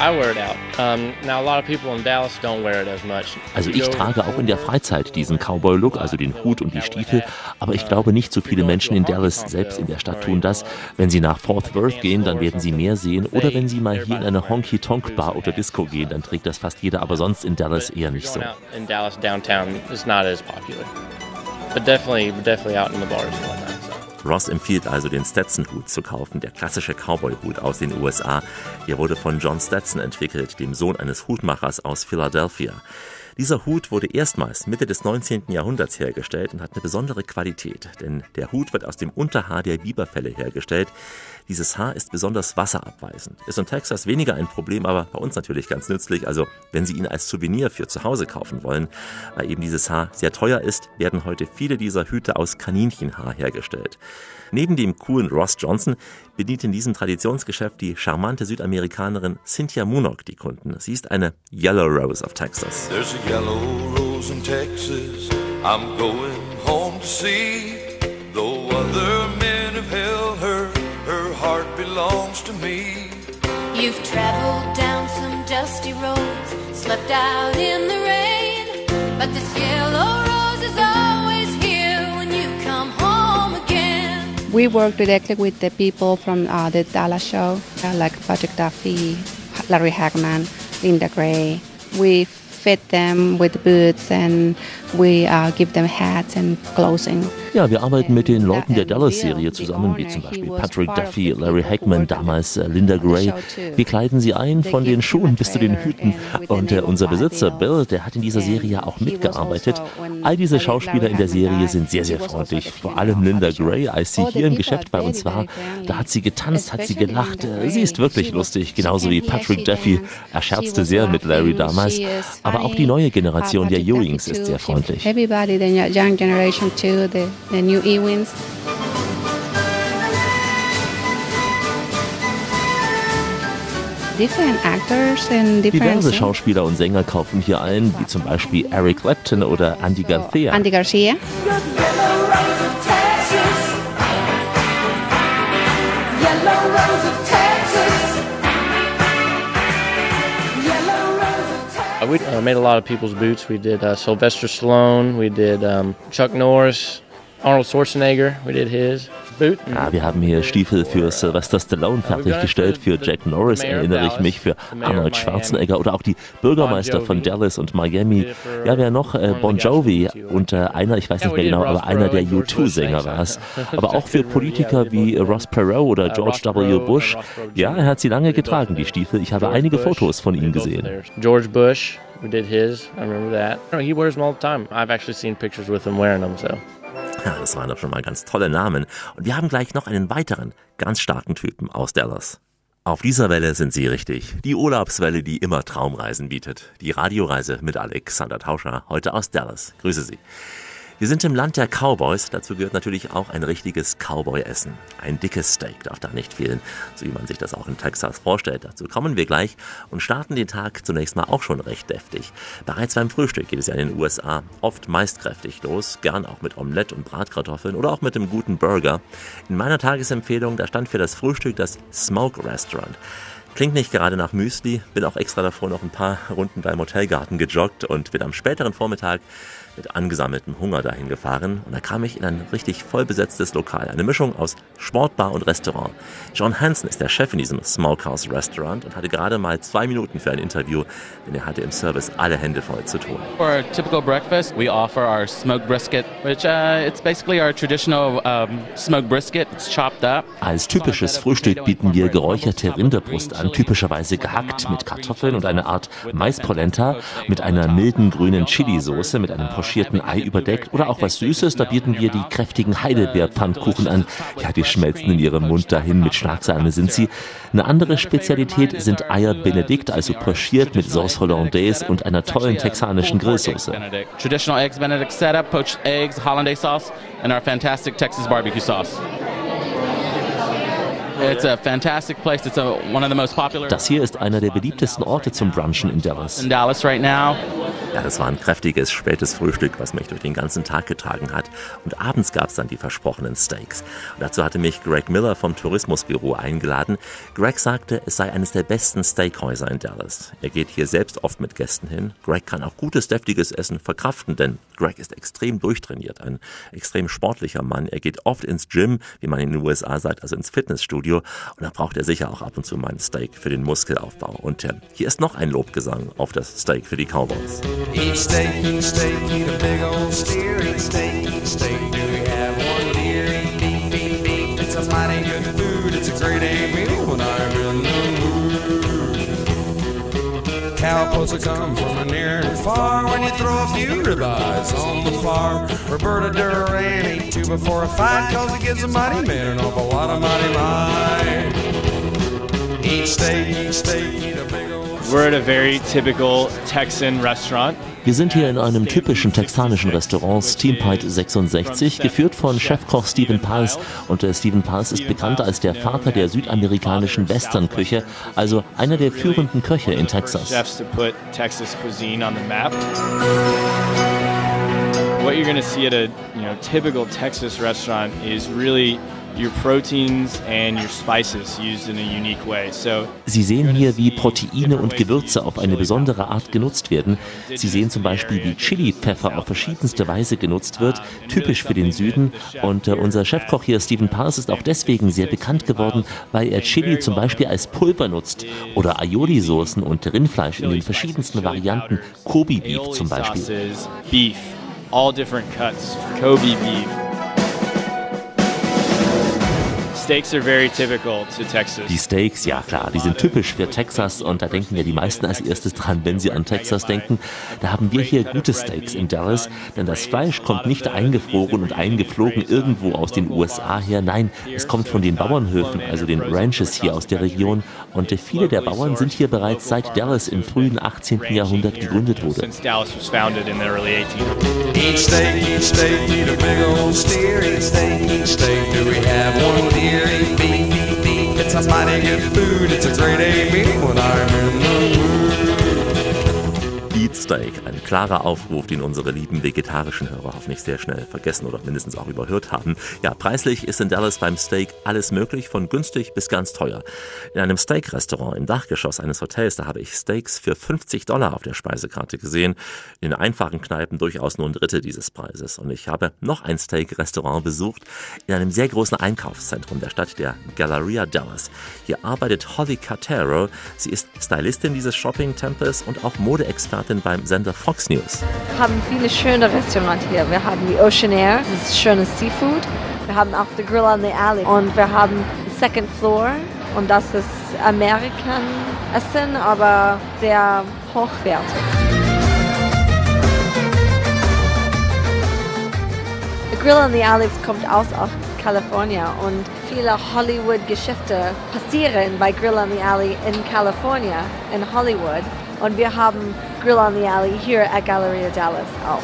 I wear it out. Um, now a lot of people in Dallas don't wear it as much. Also ich trage auch in der Freizeit diesen Cowboy-Look, also den Hut und die Stiefel, aber ich glaube nicht so viele Menschen in Dallas, selbst in der Stadt, tun das. Wenn sie nach Fort Worth gehen, dann werden sie mehr sehen. Oder wenn sie mal hier in eine Honky-Tonk-Bar oder Disco gehen, dann trägt das fast jeder, aber sonst in Dallas eher nicht so. In Dallas downtown is not as popular. But definitely, definitely out in the bars and whatnot. Ross empfiehlt also, den Stetson-Hut zu kaufen, der klassische Cowboy-Hut aus den USA. Er wurde von John Stetson entwickelt, dem Sohn eines Hutmachers aus Philadelphia. Dieser Hut wurde erstmals Mitte des 19. Jahrhunderts hergestellt und hat eine besondere Qualität, denn der Hut wird aus dem Unterhaar der Biberfelle hergestellt. Dieses Haar ist besonders wasserabweisend. Ist in Texas weniger ein Problem, aber bei uns natürlich ganz nützlich. Also wenn Sie ihn als Souvenir für zu Hause kaufen wollen, weil eben dieses Haar sehr teuer ist, werden heute viele dieser Hüte aus Kaninchenhaar hergestellt. Neben dem coolen Ross Johnson bedient in diesem Traditionsgeschäft die charmante Südamerikanerin Cynthia Munok die Kunden. Sie ist eine Yellow Rose of Texas. There's a yellow rose in Texas I'm going home to see. Though other men You've traveled down some dusty roads, slept out in the rain, but this yellow rose is always here when you come home again. We work directly with the people from uh, the Dallas show, uh, like Patrick Duffy, Larry Hagman, Linda Gray. We fit them with boots and we uh, give them hats and clothing. Ja, wir arbeiten mit den Leuten der Dallas-Serie zusammen, wie zum Beispiel Patrick Duffy, Larry Hackman, damals äh, Linda Gray. Wir kleiden sie ein, von den Schuhen bis zu den Hüten. Und äh, unser Besitzer Bill, der hat in dieser Serie auch mitgearbeitet. All diese Schauspieler in der Serie sind sehr, sehr freundlich. Vor allem Linda Gray, als sie hier im Geschäft bei uns war, da hat sie getanzt, hat sie gelacht. Äh, sie ist wirklich lustig, genauso wie Patrick Duffy. Er scherzte sehr mit Larry damals. Aber auch die neue Generation der Ewings ist sehr freundlich. Everybody, the young generation too, the, the new Ewins. Different actors and different Diverse Schauspieler und Sänger kaufen hier ein, wie zum Beispiel Eric Clapton oder Andy Garcia. Andy Garcia. We uh, made a lot of people's boots. We did uh, Sylvester Stallone. We did um, Chuck Norris, Arnold Schwarzenegger. We did his boot. Ja, wir haben hier Stiefel für Sylvester Stallone fertiggestellt, für Jack Norris erinnere ich mich, für Arnold Schwarzenegger oder auch die Bürgermeister von Dallas und Miami. Ja, wer noch? Äh, Bon Jovi und äh, einer, ich weiß nicht mehr genau, aber einer der U2-Sänger war es. Aber auch für Politiker wie Ross Perot oder George W. Bush. Ja, er hat sie lange getragen, die Stiefel. Ich habe einige Fotos von ihm gesehen. George Bush. We did his. I remember that. He wears them all the time. I've actually seen pictures with him wearing them. So. Ja, das waren doch schon mal ganz tolle Namen. Und wir haben gleich noch einen weiteren, ganz starken Typen aus Dallas. Auf dieser Welle sind Sie richtig. Die Urlaubswelle, die immer Traumreisen bietet. Die Radioreise mit Alexander Tauscher, heute aus Dallas. Grüße Sie. Wir sind im Land der Cowboys. Dazu gehört natürlich auch ein richtiges Cowboy-Essen. Ein dickes Steak darf da nicht fehlen, so wie man sich das auch in Texas vorstellt. Dazu kommen wir gleich und starten den Tag zunächst mal auch schon recht deftig. Bereits beim Frühstück geht es ja in den USA oft meist kräftig los, gern auch mit Omelette und Bratkartoffeln oder auch mit einem guten Burger. In meiner Tagesempfehlung, da stand für das Frühstück das Smoke Restaurant. Klingt nicht gerade nach Müsli, bin auch extra davor noch ein paar Runden beim Hotelgarten gejoggt und bin am späteren Vormittag mit angesammeltem Hunger dahin gefahren und da kam ich in ein richtig vollbesetztes Lokal. Eine Mischung aus Sportbar und Restaurant. John Hansen ist der Chef in diesem Smokehouse Restaurant und hatte gerade mal zwei Minuten für ein Interview, denn er hatte im Service alle Hände voll zu tun. For our typical breakfast, we offer our smoked brisket, which uh, it's basically our traditional um, smoked brisket. It's chopped up. Als typisches Frühstück bieten wir geräucherte Rinderbrust an, typischerweise gehackt mit Kartoffeln und einer Art Maispolenta mit einer milden grünen Chili-Soße mit einem pochierten Ei überdeckt oder auch was Süßes, da bieten wir die kräftigen Heidelbeerpfannkuchen an. Ja, die schmelzen in ihrem Mund dahin, mit Schlagsahne sind sie. Eine andere Spezialität sind Eier Benedikt, also pochiert mit Sauce Hollandaise und einer tollen texanischen Grillsoße. Traditional eggs Benedict setup, poached eggs, hollandaise sauce, and our fantastic Texas barbecue sauce. It's a fantastic place. It's a, one of the most popular Das hier ist einer der beliebtesten Orte zum Brunchen in Dallas. in Dallas right now. Ja, das war ein kräftiges, spätes Frühstück, was mich durch den ganzen Tag getragen hat. Und abends gab es dann die versprochenen Steaks. Und dazu hatte mich Greg Miller vom Tourismusbüro eingeladen. Greg sagte, es sei eines der besten Steakhäuser in Dallas. Er geht hier selbst oft mit Gästen hin. Greg kann auch gutes, deftiges Essen verkraften, denn Greg ist extrem durchtrainiert, ein extrem sportlicher Mann. Er geht oft ins Gym, wie man in den USA sagt, also ins Fitnessstudio. Und da braucht er sicher auch ab und zu mal ein Steak für den Muskelaufbau. Und äh, hier ist noch ein Lobgesang auf das Steak für die Cowboys. Eat a a good food. It's a great eight meal when I'm in the Cowboys will come from near and far when you throw a few ribeyes on the farm. Roberta Duran ate two before a fight cause it gives a mighty man an awful lot of mighty might. Eat steak, eat steak, eat a big old We're at a very typical Texan restaurant. Wir sind hier in einem typischen texanischen Restaurant, Steampite 66, geführt von Chefkoch Stephen Pals. Und der Stephen Pals ist bekannt als der Vater der südamerikanischen Westernküche, also einer der führenden Köche in Texas. What you're going to see at a you know typical Texas restaurant is really your proteins and your spices used in a unique way. So Sie sehen hier, wie Proteine und Gewürze auf eine besondere Art genutzt werden. Sie sehen zum Beispiel, wie Chili-Pfeffer auf verschiedenste Weise genutzt wird, typisch für den Süden. Und äh, unser Chefkoch hier, Stephen Pars, ist auch deswegen sehr bekannt geworden, weil er Chili zum Beispiel als Pulver nutzt oder Aioli-Soßen und Rindfleisch in den verschiedensten Varianten, Kobe-Beef zum Beispiel. beef, all different cuts, Kobe Die Steaks, ja klar, die sind typisch für Texas und da denken ja die meisten als erstes dran, wenn sie an Texas denken. Da haben wir hier gute Steaks in Dallas, denn das Fleisch kommt nicht eingefroren und eingeflogen irgendwo aus den USA her. Nein, es kommt von den Bauernhöfen, also den Ranches hier aus der Region. Und viele der Bauern sind hier bereits seit Dallas im frühen 18. Jahrhundert gegründet wurde. Since Dallas was founded in the early 1800s. Each state, each state, eat a big old steer. Each state, each state, do we have one deer? It's a mighty good food. It's a great A when I'm in the mood. Eat Steak, ein klarer Aufruf, den unsere lieben vegetarischen Hörer hoffentlich sehr schnell vergessen oder mindestens auch überhört haben. Ja, preislich ist in Dallas beim Steak alles möglich, von günstig bis ganz teuer. In einem Steak-Restaurant im Dachgeschoss eines Hotels, da habe ich Steaks für 50 Dollar auf der Speisekarte gesehen. In einfachen Kneipen durchaus nur ein Drittel dieses Preises. Und ich habe noch ein Steak-Restaurant besucht in einem sehr großen Einkaufszentrum der Stadt, der Galleria Dallas. Hier arbeitet Holly Cartero. Sie ist Stylistin dieses Shopping-Tempels und auch Modeexpertin beim Sender Fox News. Wir haben viele schöne Restaurants hier. Wir haben die Ocean Air, das ist schönes Seafood. Wir haben auch The Grill on the Alley und wir haben Second Floor und das ist American Essen, aber sehr hochwertig. The Grill on the Alley kommt aus aus Kalifornien und viele Hollywood-Geschäfte passieren bei Grill on the Alley in California, in Hollywood. Und wir haben Grill on the Alley hier at Galleria Dallas auch.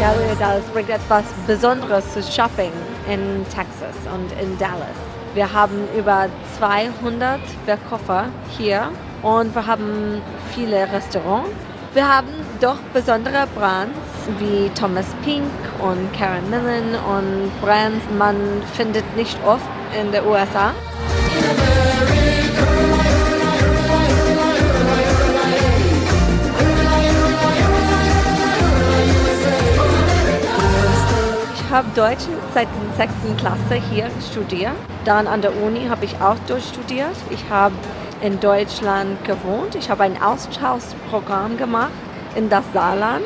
Galleria Dallas bringt etwas Besonderes zu Shopping in Texas und in Dallas. Wir haben über 200 Verkäufer hier und wir haben viele Restaurants. Wir haben doch besondere Brands wie Thomas Pink und Karen Millen und Brands, man findet nicht oft in den USA. Habe Deutsch seit der 6. Klasse hier studiert. Dann an der Uni habe ich auch Deutsch studiert. Ich habe in Deutschland gewohnt. Ich habe ein Austauschprogramm gemacht in das Saarland,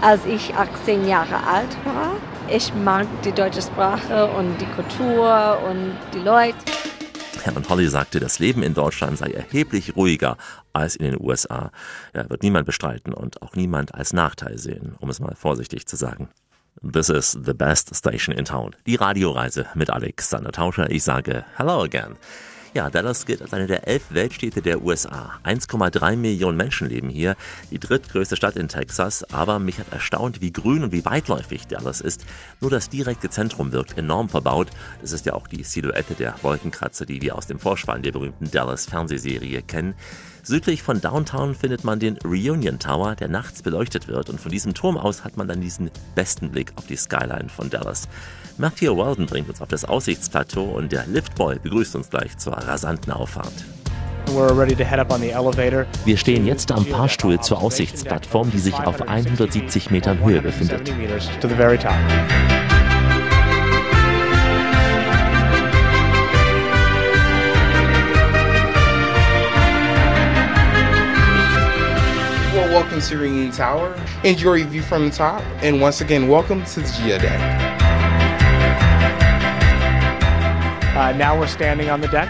als ich 18 Jahre alt war. Ich mag die deutsche Sprache und die Kultur und die Leute. Und Holly sagte, das Leben in Deutschland sei erheblich ruhiger als in den USA. Ja, wird niemand bestreiten und auch niemand als Nachteil sehen, um es mal vorsichtig zu sagen. This is the best station in town. Die Radioreise mit Alexander Tauscher. Ich sage Hello again. Ja, Dallas gilt als eine der elf Weltstädte der USA. 1,3 Millionen Menschen leben hier, die drittgrößte Stadt in Texas. Aber mich hat erstaunt, wie grün und wie weitläufig Dallas ist. Nur das direkte Zentrum wirkt enorm verbaut. Das ist ja auch die Silhouette der Wolkenkratzer, die wir aus dem Vorspann der berühmten Dallas-Fernsehserie kennen. Südlich von Downtown findet man den Reunion Tower, der nachts beleuchtet wird. Und von diesem Turm aus hat man dann diesen besten Blick auf die Skyline von Dallas. Matthew Weldon bringt uns auf das Aussichtsplateau und der Liftboy begrüßt uns gleich zur rasanten Auffahrt. Wir stehen jetzt am Fahrstuhl zur Aussichtsplattform, die sich auf 170 Metern Höhe befindet. To Reunion Tower. Enjoy your view from the top. And once again, welcome to the Geodeck. Uh, now we're standing on the deck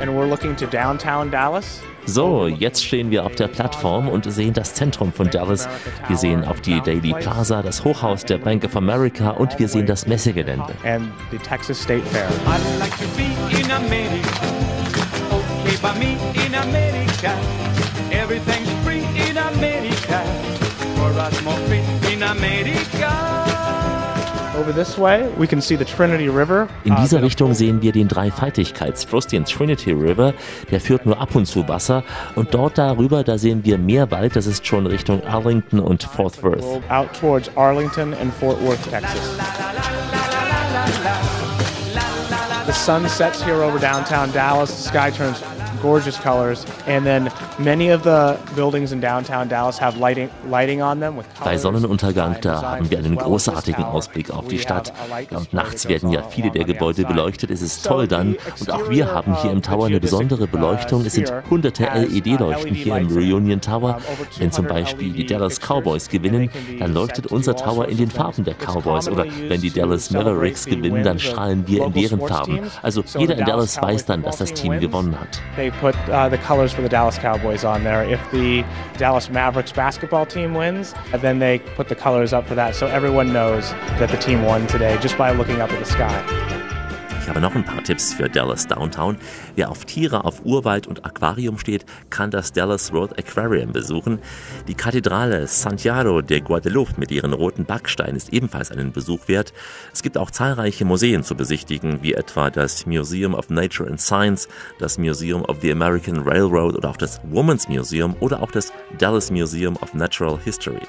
and we're looking to downtown Dallas. So, jetzt stehen wir auf der Plattform und sehen das Zentrum von Dallas. Wir sehen auf die Daily Plaza, das Hochhaus der Bank of America und wir sehen das Messegelände. And the Texas State Fair. I'd like to be in America. Okay, by me in America. Everything's in America. For us more free in America. Over this way, we can see the Trinity River. In Uh, dieser Richtung sehen wir den Dreifaltigkeitsfluss, den Trinity River. Der führt nur ab und zu Wasser. Und dort darüber, da sehen wir mehr Wald. Das ist schon Richtung Arlington und Fort Worth. out towards Arlington and Fort Worth, Texas. The sun sets here over downtown Dallas. The sky turns gorgeous colors, and then many of the buildings in downtown Dallas have lighting lighting on them with Bei Sonnenuntergang, da haben wir einen großartigen Ausblick auf die Stadt. Und nachts werden ja viele der Gebäude beleuchtet. Es ist toll dann. Und auch wir haben hier im Tower eine besondere Beleuchtung. Es sind hunderte LED-Leuchten hier im Reunion Tower. Wenn zum Beispiel die Dallas Cowboys gewinnen, dann leuchtet unser Tower in den Farben der Cowboys. Oder wenn die Dallas Mavericks gewinnen, dann strahlen wir in deren Farben. Also jeder in Dallas weiß dann, dass das Team gewonnen hat. They put uh, the colors for the Dallas Cowboys on there. If the Dallas Mavericks basketball team wins, then they put the colors up for that, so everyone knows that the team won today just by looking up at the sky. Ich habe noch ein paar Tipps für Dallas Downtown. Wer auf Tiere, auf Urwald und Aquarium steht, kann das Dallas Road Aquarium besuchen. Die Kathedrale Santiago de Guadalupe mit ihren roten Backsteinen ist ebenfalls einen Besuch wert. Es gibt auch zahlreiche Museen zu besichtigen, wie etwa das Museum of Nature and Science, das Museum of the American Railroad oder auch das Women's Museum oder auch das Dallas Museum of Natural History.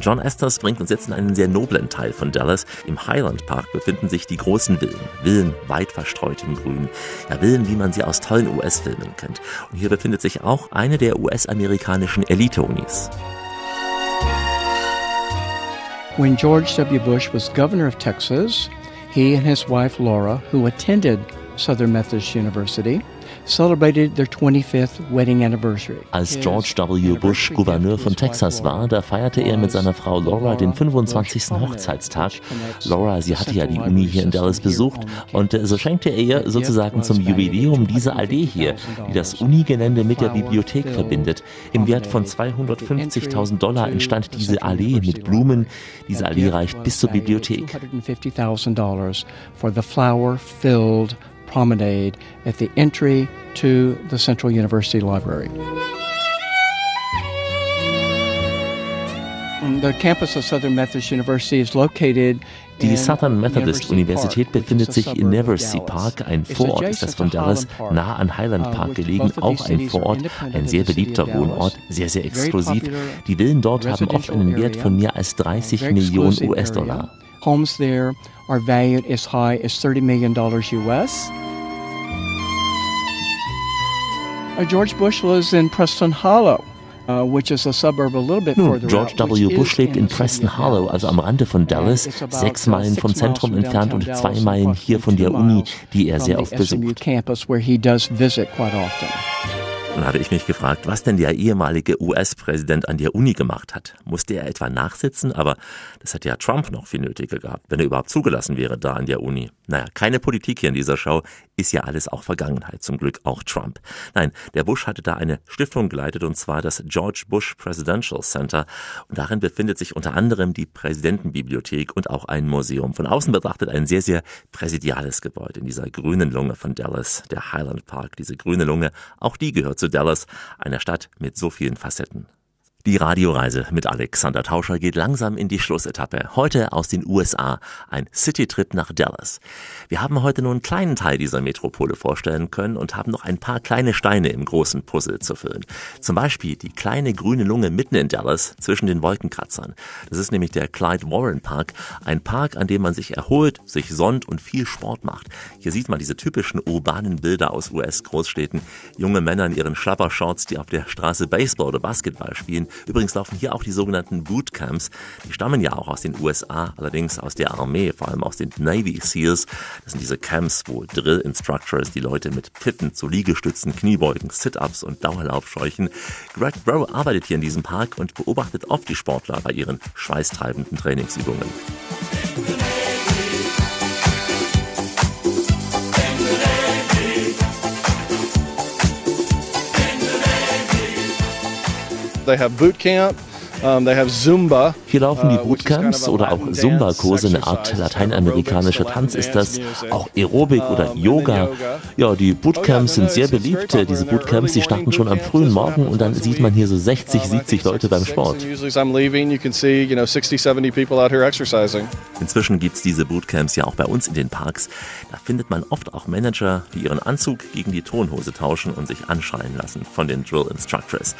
John Estes bringt uns jetzt in einen sehr noblen Teil von Dallas. Im Highland Park befinden sich die großen Villen. Villen weit verstreut im Grün. Ja, Villen, wie man sie aus tollen US-Filmen kennt. Und hier befindet sich auch eine der US-amerikanischen Elite-Unis. When George W. Bush was governor of Texas, he and his wife Laura, who attended Southern Methodist University, celebrated their 25th wedding anniversary. Als George W. Bush Gouverneur von Texas war, da feierte er mit seiner Frau Laura den 25. Hochzeitstag. Laura, sie hatte ja die Uni hier in Dallas besucht und äh, so schenkte er ihr sozusagen zum Jubiläum diese Allee hier, die das Unigelände mit der Bibliothek verbindet. Im Wert von 250.000 Dollar entstand diese Allee mit Blumen. Diese Allee reicht bis zur Bibliothek. $250,000 for the flower-filled promenade at the entry to the Central University Library. The campus of Southern Methodist University is located Die in Southern Methodist University Universität befindet sich in Dallas. Park, ein Vorort ist das von Dallas, nah an Highland uh, Park gelegen, auch ein Vorort, ein sehr beliebter. Wohnort, sehr, sehr exklusiv. Die Villen dort haben oft einen Wert von mehr als 30 very Millionen US-Dollar. Homes there are valued as high as $30 million US. George Bush lives in Preston Hollow, uh, which is a suburb a little bit Nun, further George W. Bush lebt in Preston Hollow, Dallas. also am Rande von Dallas, sechs uh, Meilen six vom miles Zentrum from entfernt und zwei Meilen hier von der Uni, two die er miles sehr from oft besucht. campus, where he does visit quite often. Dann habe ich mich gefragt, was denn der ehemalige US-Präsident an der Uni gemacht hat. Musste er etwa nachsitzen? Aber das hätte ja Trump noch viel nötiger gehabt, wenn er überhaupt zugelassen wäre da an der Uni. Naja, keine Politik hier in dieser Show, ist ja alles auch Vergangenheit, zum Glück auch Trump. Nein, der Bush hatte da eine Stiftung geleitet und zwar das George Bush Presidential Center und darin befindet sich unter anderem die Präsidentenbibliothek und auch ein Museum. Von außen betrachtet ein sehr, sehr präsidiales Gebäude in dieser grünen Lunge von Dallas, der Highland Park. Diese grüne Lunge, auch die gehört zu Dallas, einer Stadt mit so vielen Facetten. Die Radioreise mit Alexander Tauscher geht langsam in die Schlussetappe. Heute aus den USA, ein Citytrip nach Dallas. Wir haben heute nur einen kleinen Teil dieser Metropole vorstellen können und haben noch ein paar kleine Steine im großen Puzzle zu füllen. Zum Beispiel die kleine grüne Lunge mitten in Dallas zwischen den Wolkenkratzern. Das ist nämlich der Clyde Warren Park, ein Park, an dem man sich erholt, sich sonnt und viel Sport macht. Hier sieht man diese typischen urbanen Bilder aus US-Großstädten. Junge Männer in ihren Schlappershorts, die auf der Straße Baseball oder Basketball spielen. Übrigens laufen hier auch die sogenannten Bootcamps. Die stammen ja auch aus den USA, allerdings aus der Armee, vor allem aus den Navy SEALs. Das sind diese Camps, wo Drill Instructors die Leute mit Pfiffen zu Liegestützen, Kniebeugen, Sit-Ups und Dauerlauf scheuchen. Greg Bro arbeitet hier in diesem Park und beobachtet oft die Sportler bei ihren schweißtreibenden Trainingsübungen. They have boot camp. They have Zumba. Hier laufen die uh, Bootcamps oder auch Latin Zumba-Kurse, eine dance Art lateinamerikanischer Tanz ist das, auch Aerobik oder Yoga. Ja, die Bootcamps sind sehr beliebt. Diese Bootcamps, die starten schon am frühen Morgen und dann sieht man hier so 60, 70 Leute beim Sport. And usually as I'm leaving, you can see, you know, 60, 70 people out here exercising. Inzwischen gibt es diese Bootcamps ja auch bei uns in den Parks. Da findet man oft auch Manager, die ihren Anzug gegen die Tonhose tauschen und sich anschreien lassen von den Drill Instructors.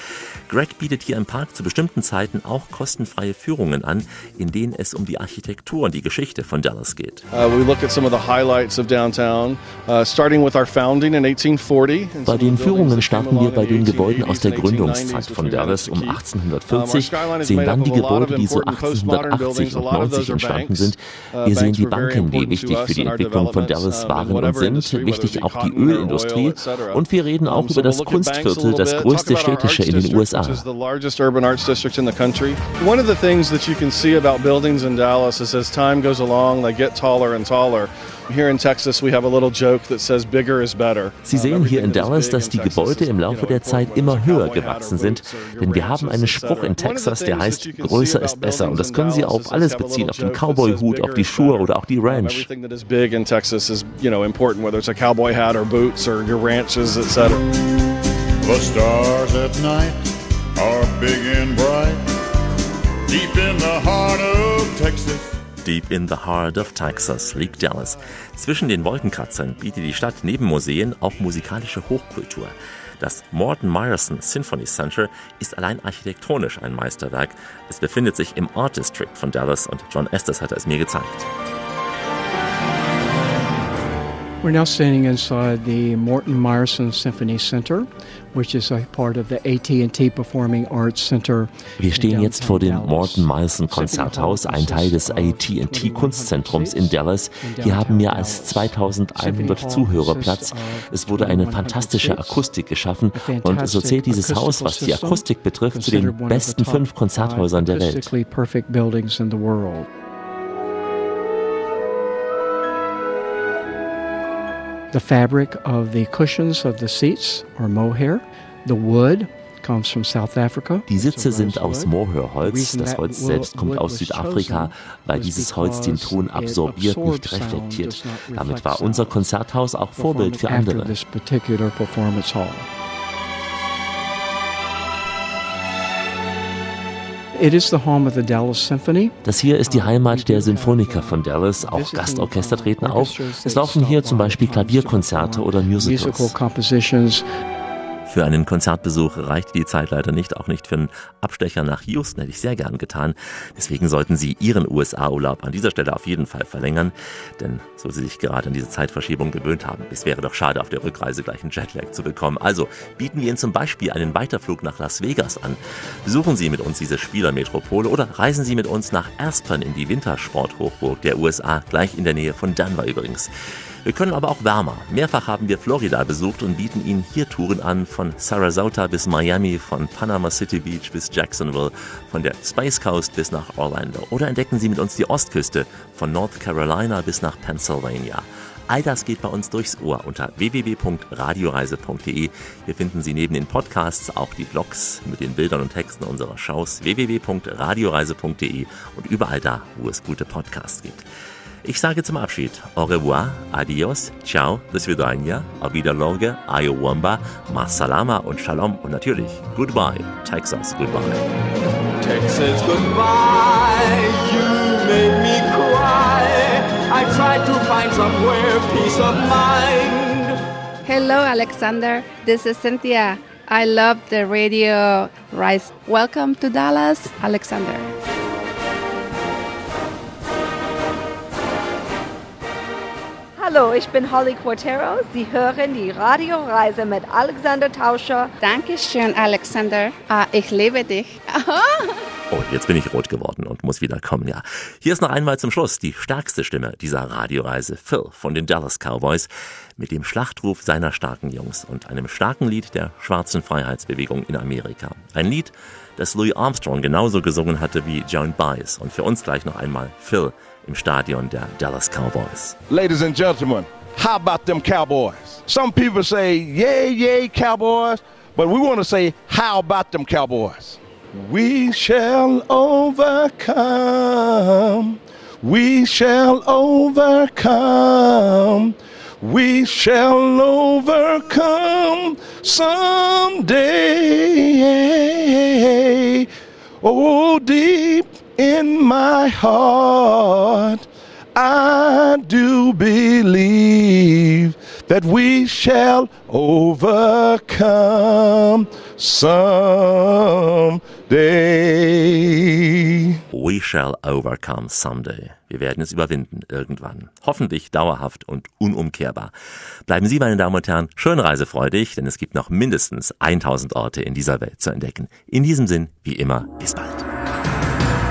Greg bietet hier im Park zu bestimmten Zeiten auch kostenfreie Führungen an, in denen es um die Architektur und die Geschichte von Dallas geht. Uh, we look at some of the highlights of downtown, uh, starting with our founding in 1840. and Bei den Führungen starten wir bei in the den Gebäuden 1880s aus der Gründungszeit 1890s, von Dallas um to keep. 1840, Um, our skyline is sehen dann die Gebäude, die so important postmodern 1880 buildings. A und lot of 90 those are entstanden sind. Uh, Wir sehen banks die Banken, die important wichtig für die Entwicklung von Dallas waren und sind, wichtig auch die Ölindustrie. Und wir reden auch über das Kunstviertel, das größte städtische in den USA. Which is the largest urban arts district in the country. One of the things that you can see about buildings in Dallas is as time goes along, they get taller and taller. Here in Texas, we have a little joke that says bigger is better. Sie uh, sehen hier in Dallas, dass die Gebäude im Laufe der Zeit immer höher gewachsen sind, denn wir haben einen Spruch in Texas, der heißt, größer ist besser. Und das können Sie auf alles beziehen, auf den Cowboy-Hut, auf die Schuhe oder auch die um, Ranch. Everything that is big in Texas is, you know, important, whether it's a cowboy hat or boots or your ranches, etc. The stars at night are big and bright, deep in the heart of Texas. Deep in the heart of Texas liegt Dallas. Zwischen den Wolkenkratzern bietet die Stadt neben Museen auch musikalische Hochkultur. Das Morton Meyerson Symphony Center ist allein architektonisch ein Meisterwerk. Es befindet sich im Art District von Dallas und John Estes hat es mir gezeigt. We're now standing inside the Morton Meyerson Symphony Center, which is a part of the AT&T Performing Arts Center. Wir stehen jetzt vor dem. Morton Meyerson Konzerthaus, ein Teil des AT&T Kunstzentrums in Dallas. Hier haben mehr als 2100 Zuhörer Platz. Es wurde eine fantastische Akustik geschaffen und so zählt dieses Haus, was die Akustik betrifft, zu den besten fünf Konzerthäusern der Welt. The fabric of the cushions of the seats are mohair. The wood comes from South Africa. Die Sitze sind aus Mohairholz. reason Das Holz selbst kommt aus Südafrika, weil dieses Holz den Ton absorbiert, nicht reflektiert. Damit war unser. Konzerthaus auch Vorbild für andere. Das hier ist die Heimat der Symphoniker von Dallas. Auch Gastorchester treten auf. Es laufen hier zum Beispiel Klavierkonzerte oder Musical Musicals. Für einen Konzertbesuch reicht die Zeit leider nicht, auch nicht für einen Abstecher nach Houston, hätte ich sehr gern getan. Deswegen sollten Sie Ihren USA-Urlaub an dieser Stelle auf jeden Fall verlängern, denn so Sie sich gerade an diese Zeitverschiebung gewöhnt haben, es wäre doch schade, auf der Rückreise gleich einen Jetlag zu bekommen. Also bieten wir Ihnen zum Beispiel einen Weiterflug nach Las Vegas an. Besuchen Sie mit uns diese Spielermetropole oder reisen Sie mit uns nach Aspen in die Wintersporthochburg der USA, gleich in der Nähe von Denver übrigens. Wir können aber auch wärmer. Mehrfach haben wir Florida besucht und bieten Ihnen hier Touren an, von Sarasota bis Miami, von Panama City Beach bis Jacksonville, von der Space Coast bis nach Orlando. Oder entdecken Sie mit uns die Ostküste, von North Carolina bis nach Pennsylvania. All das geht bei uns durchs Ohr unter www.radioreise.de. Hier finden Sie neben den Podcasts auch die Blogs mit den Bildern und Texten unserer Shows www.radioreise.de und überall da, wo es gute Podcasts gibt. Ich sage zum Abschied au revoir, adios, ciao, do svidania, auf Wiederloge, ayowamba, masalama und shalom und natürlich goodbye, Texas, goodbye. Texas, goodbye. You made me cry. I tried to find somewhere peace of mind. Hello, Alexander. This is Cynthia. I love the radio Rise. Welcome to Dallas, Alexander. Hallo, ich bin Holly Quatero. Sie hören die Radioreise mit Alexander Tauscher. Dankeschön, Alexander. Ah, ich liebe dich. Oh, jetzt bin ich rot geworden und muss wieder kommen, ja. Hier ist noch einmal zum Schluss die stärkste Stimme dieser Radioreise, Phil von den Dallas Cowboys, mit dem Schlachtruf seiner starken Jungs und einem starken Lied der schwarzen Freiheitsbewegung in Amerika. Ein Lied, das Louis Armstrong genauso gesungen hatte wie Joan Baez. Und für uns gleich noch einmal Phil im Stadion der Dallas Cowboys. Ladies and gentlemen, how about them Cowboys? Some people say, yay, yay, Cowboys, but we want to say, how about them Cowboys? We shall overcome. We shall overcome. We shall overcome someday. Oh, deep in my heart, I do believe that we shall overcome someday. We shall overcome someday. Wir werden es überwinden irgendwann. Hoffentlich dauerhaft und unumkehrbar. Bleiben Sie, meine Damen und Herren, schön reisefreudig, denn es gibt noch mindestens 1000 Orte in dieser Welt zu entdecken. In diesem Sinn, wie immer, bis bald.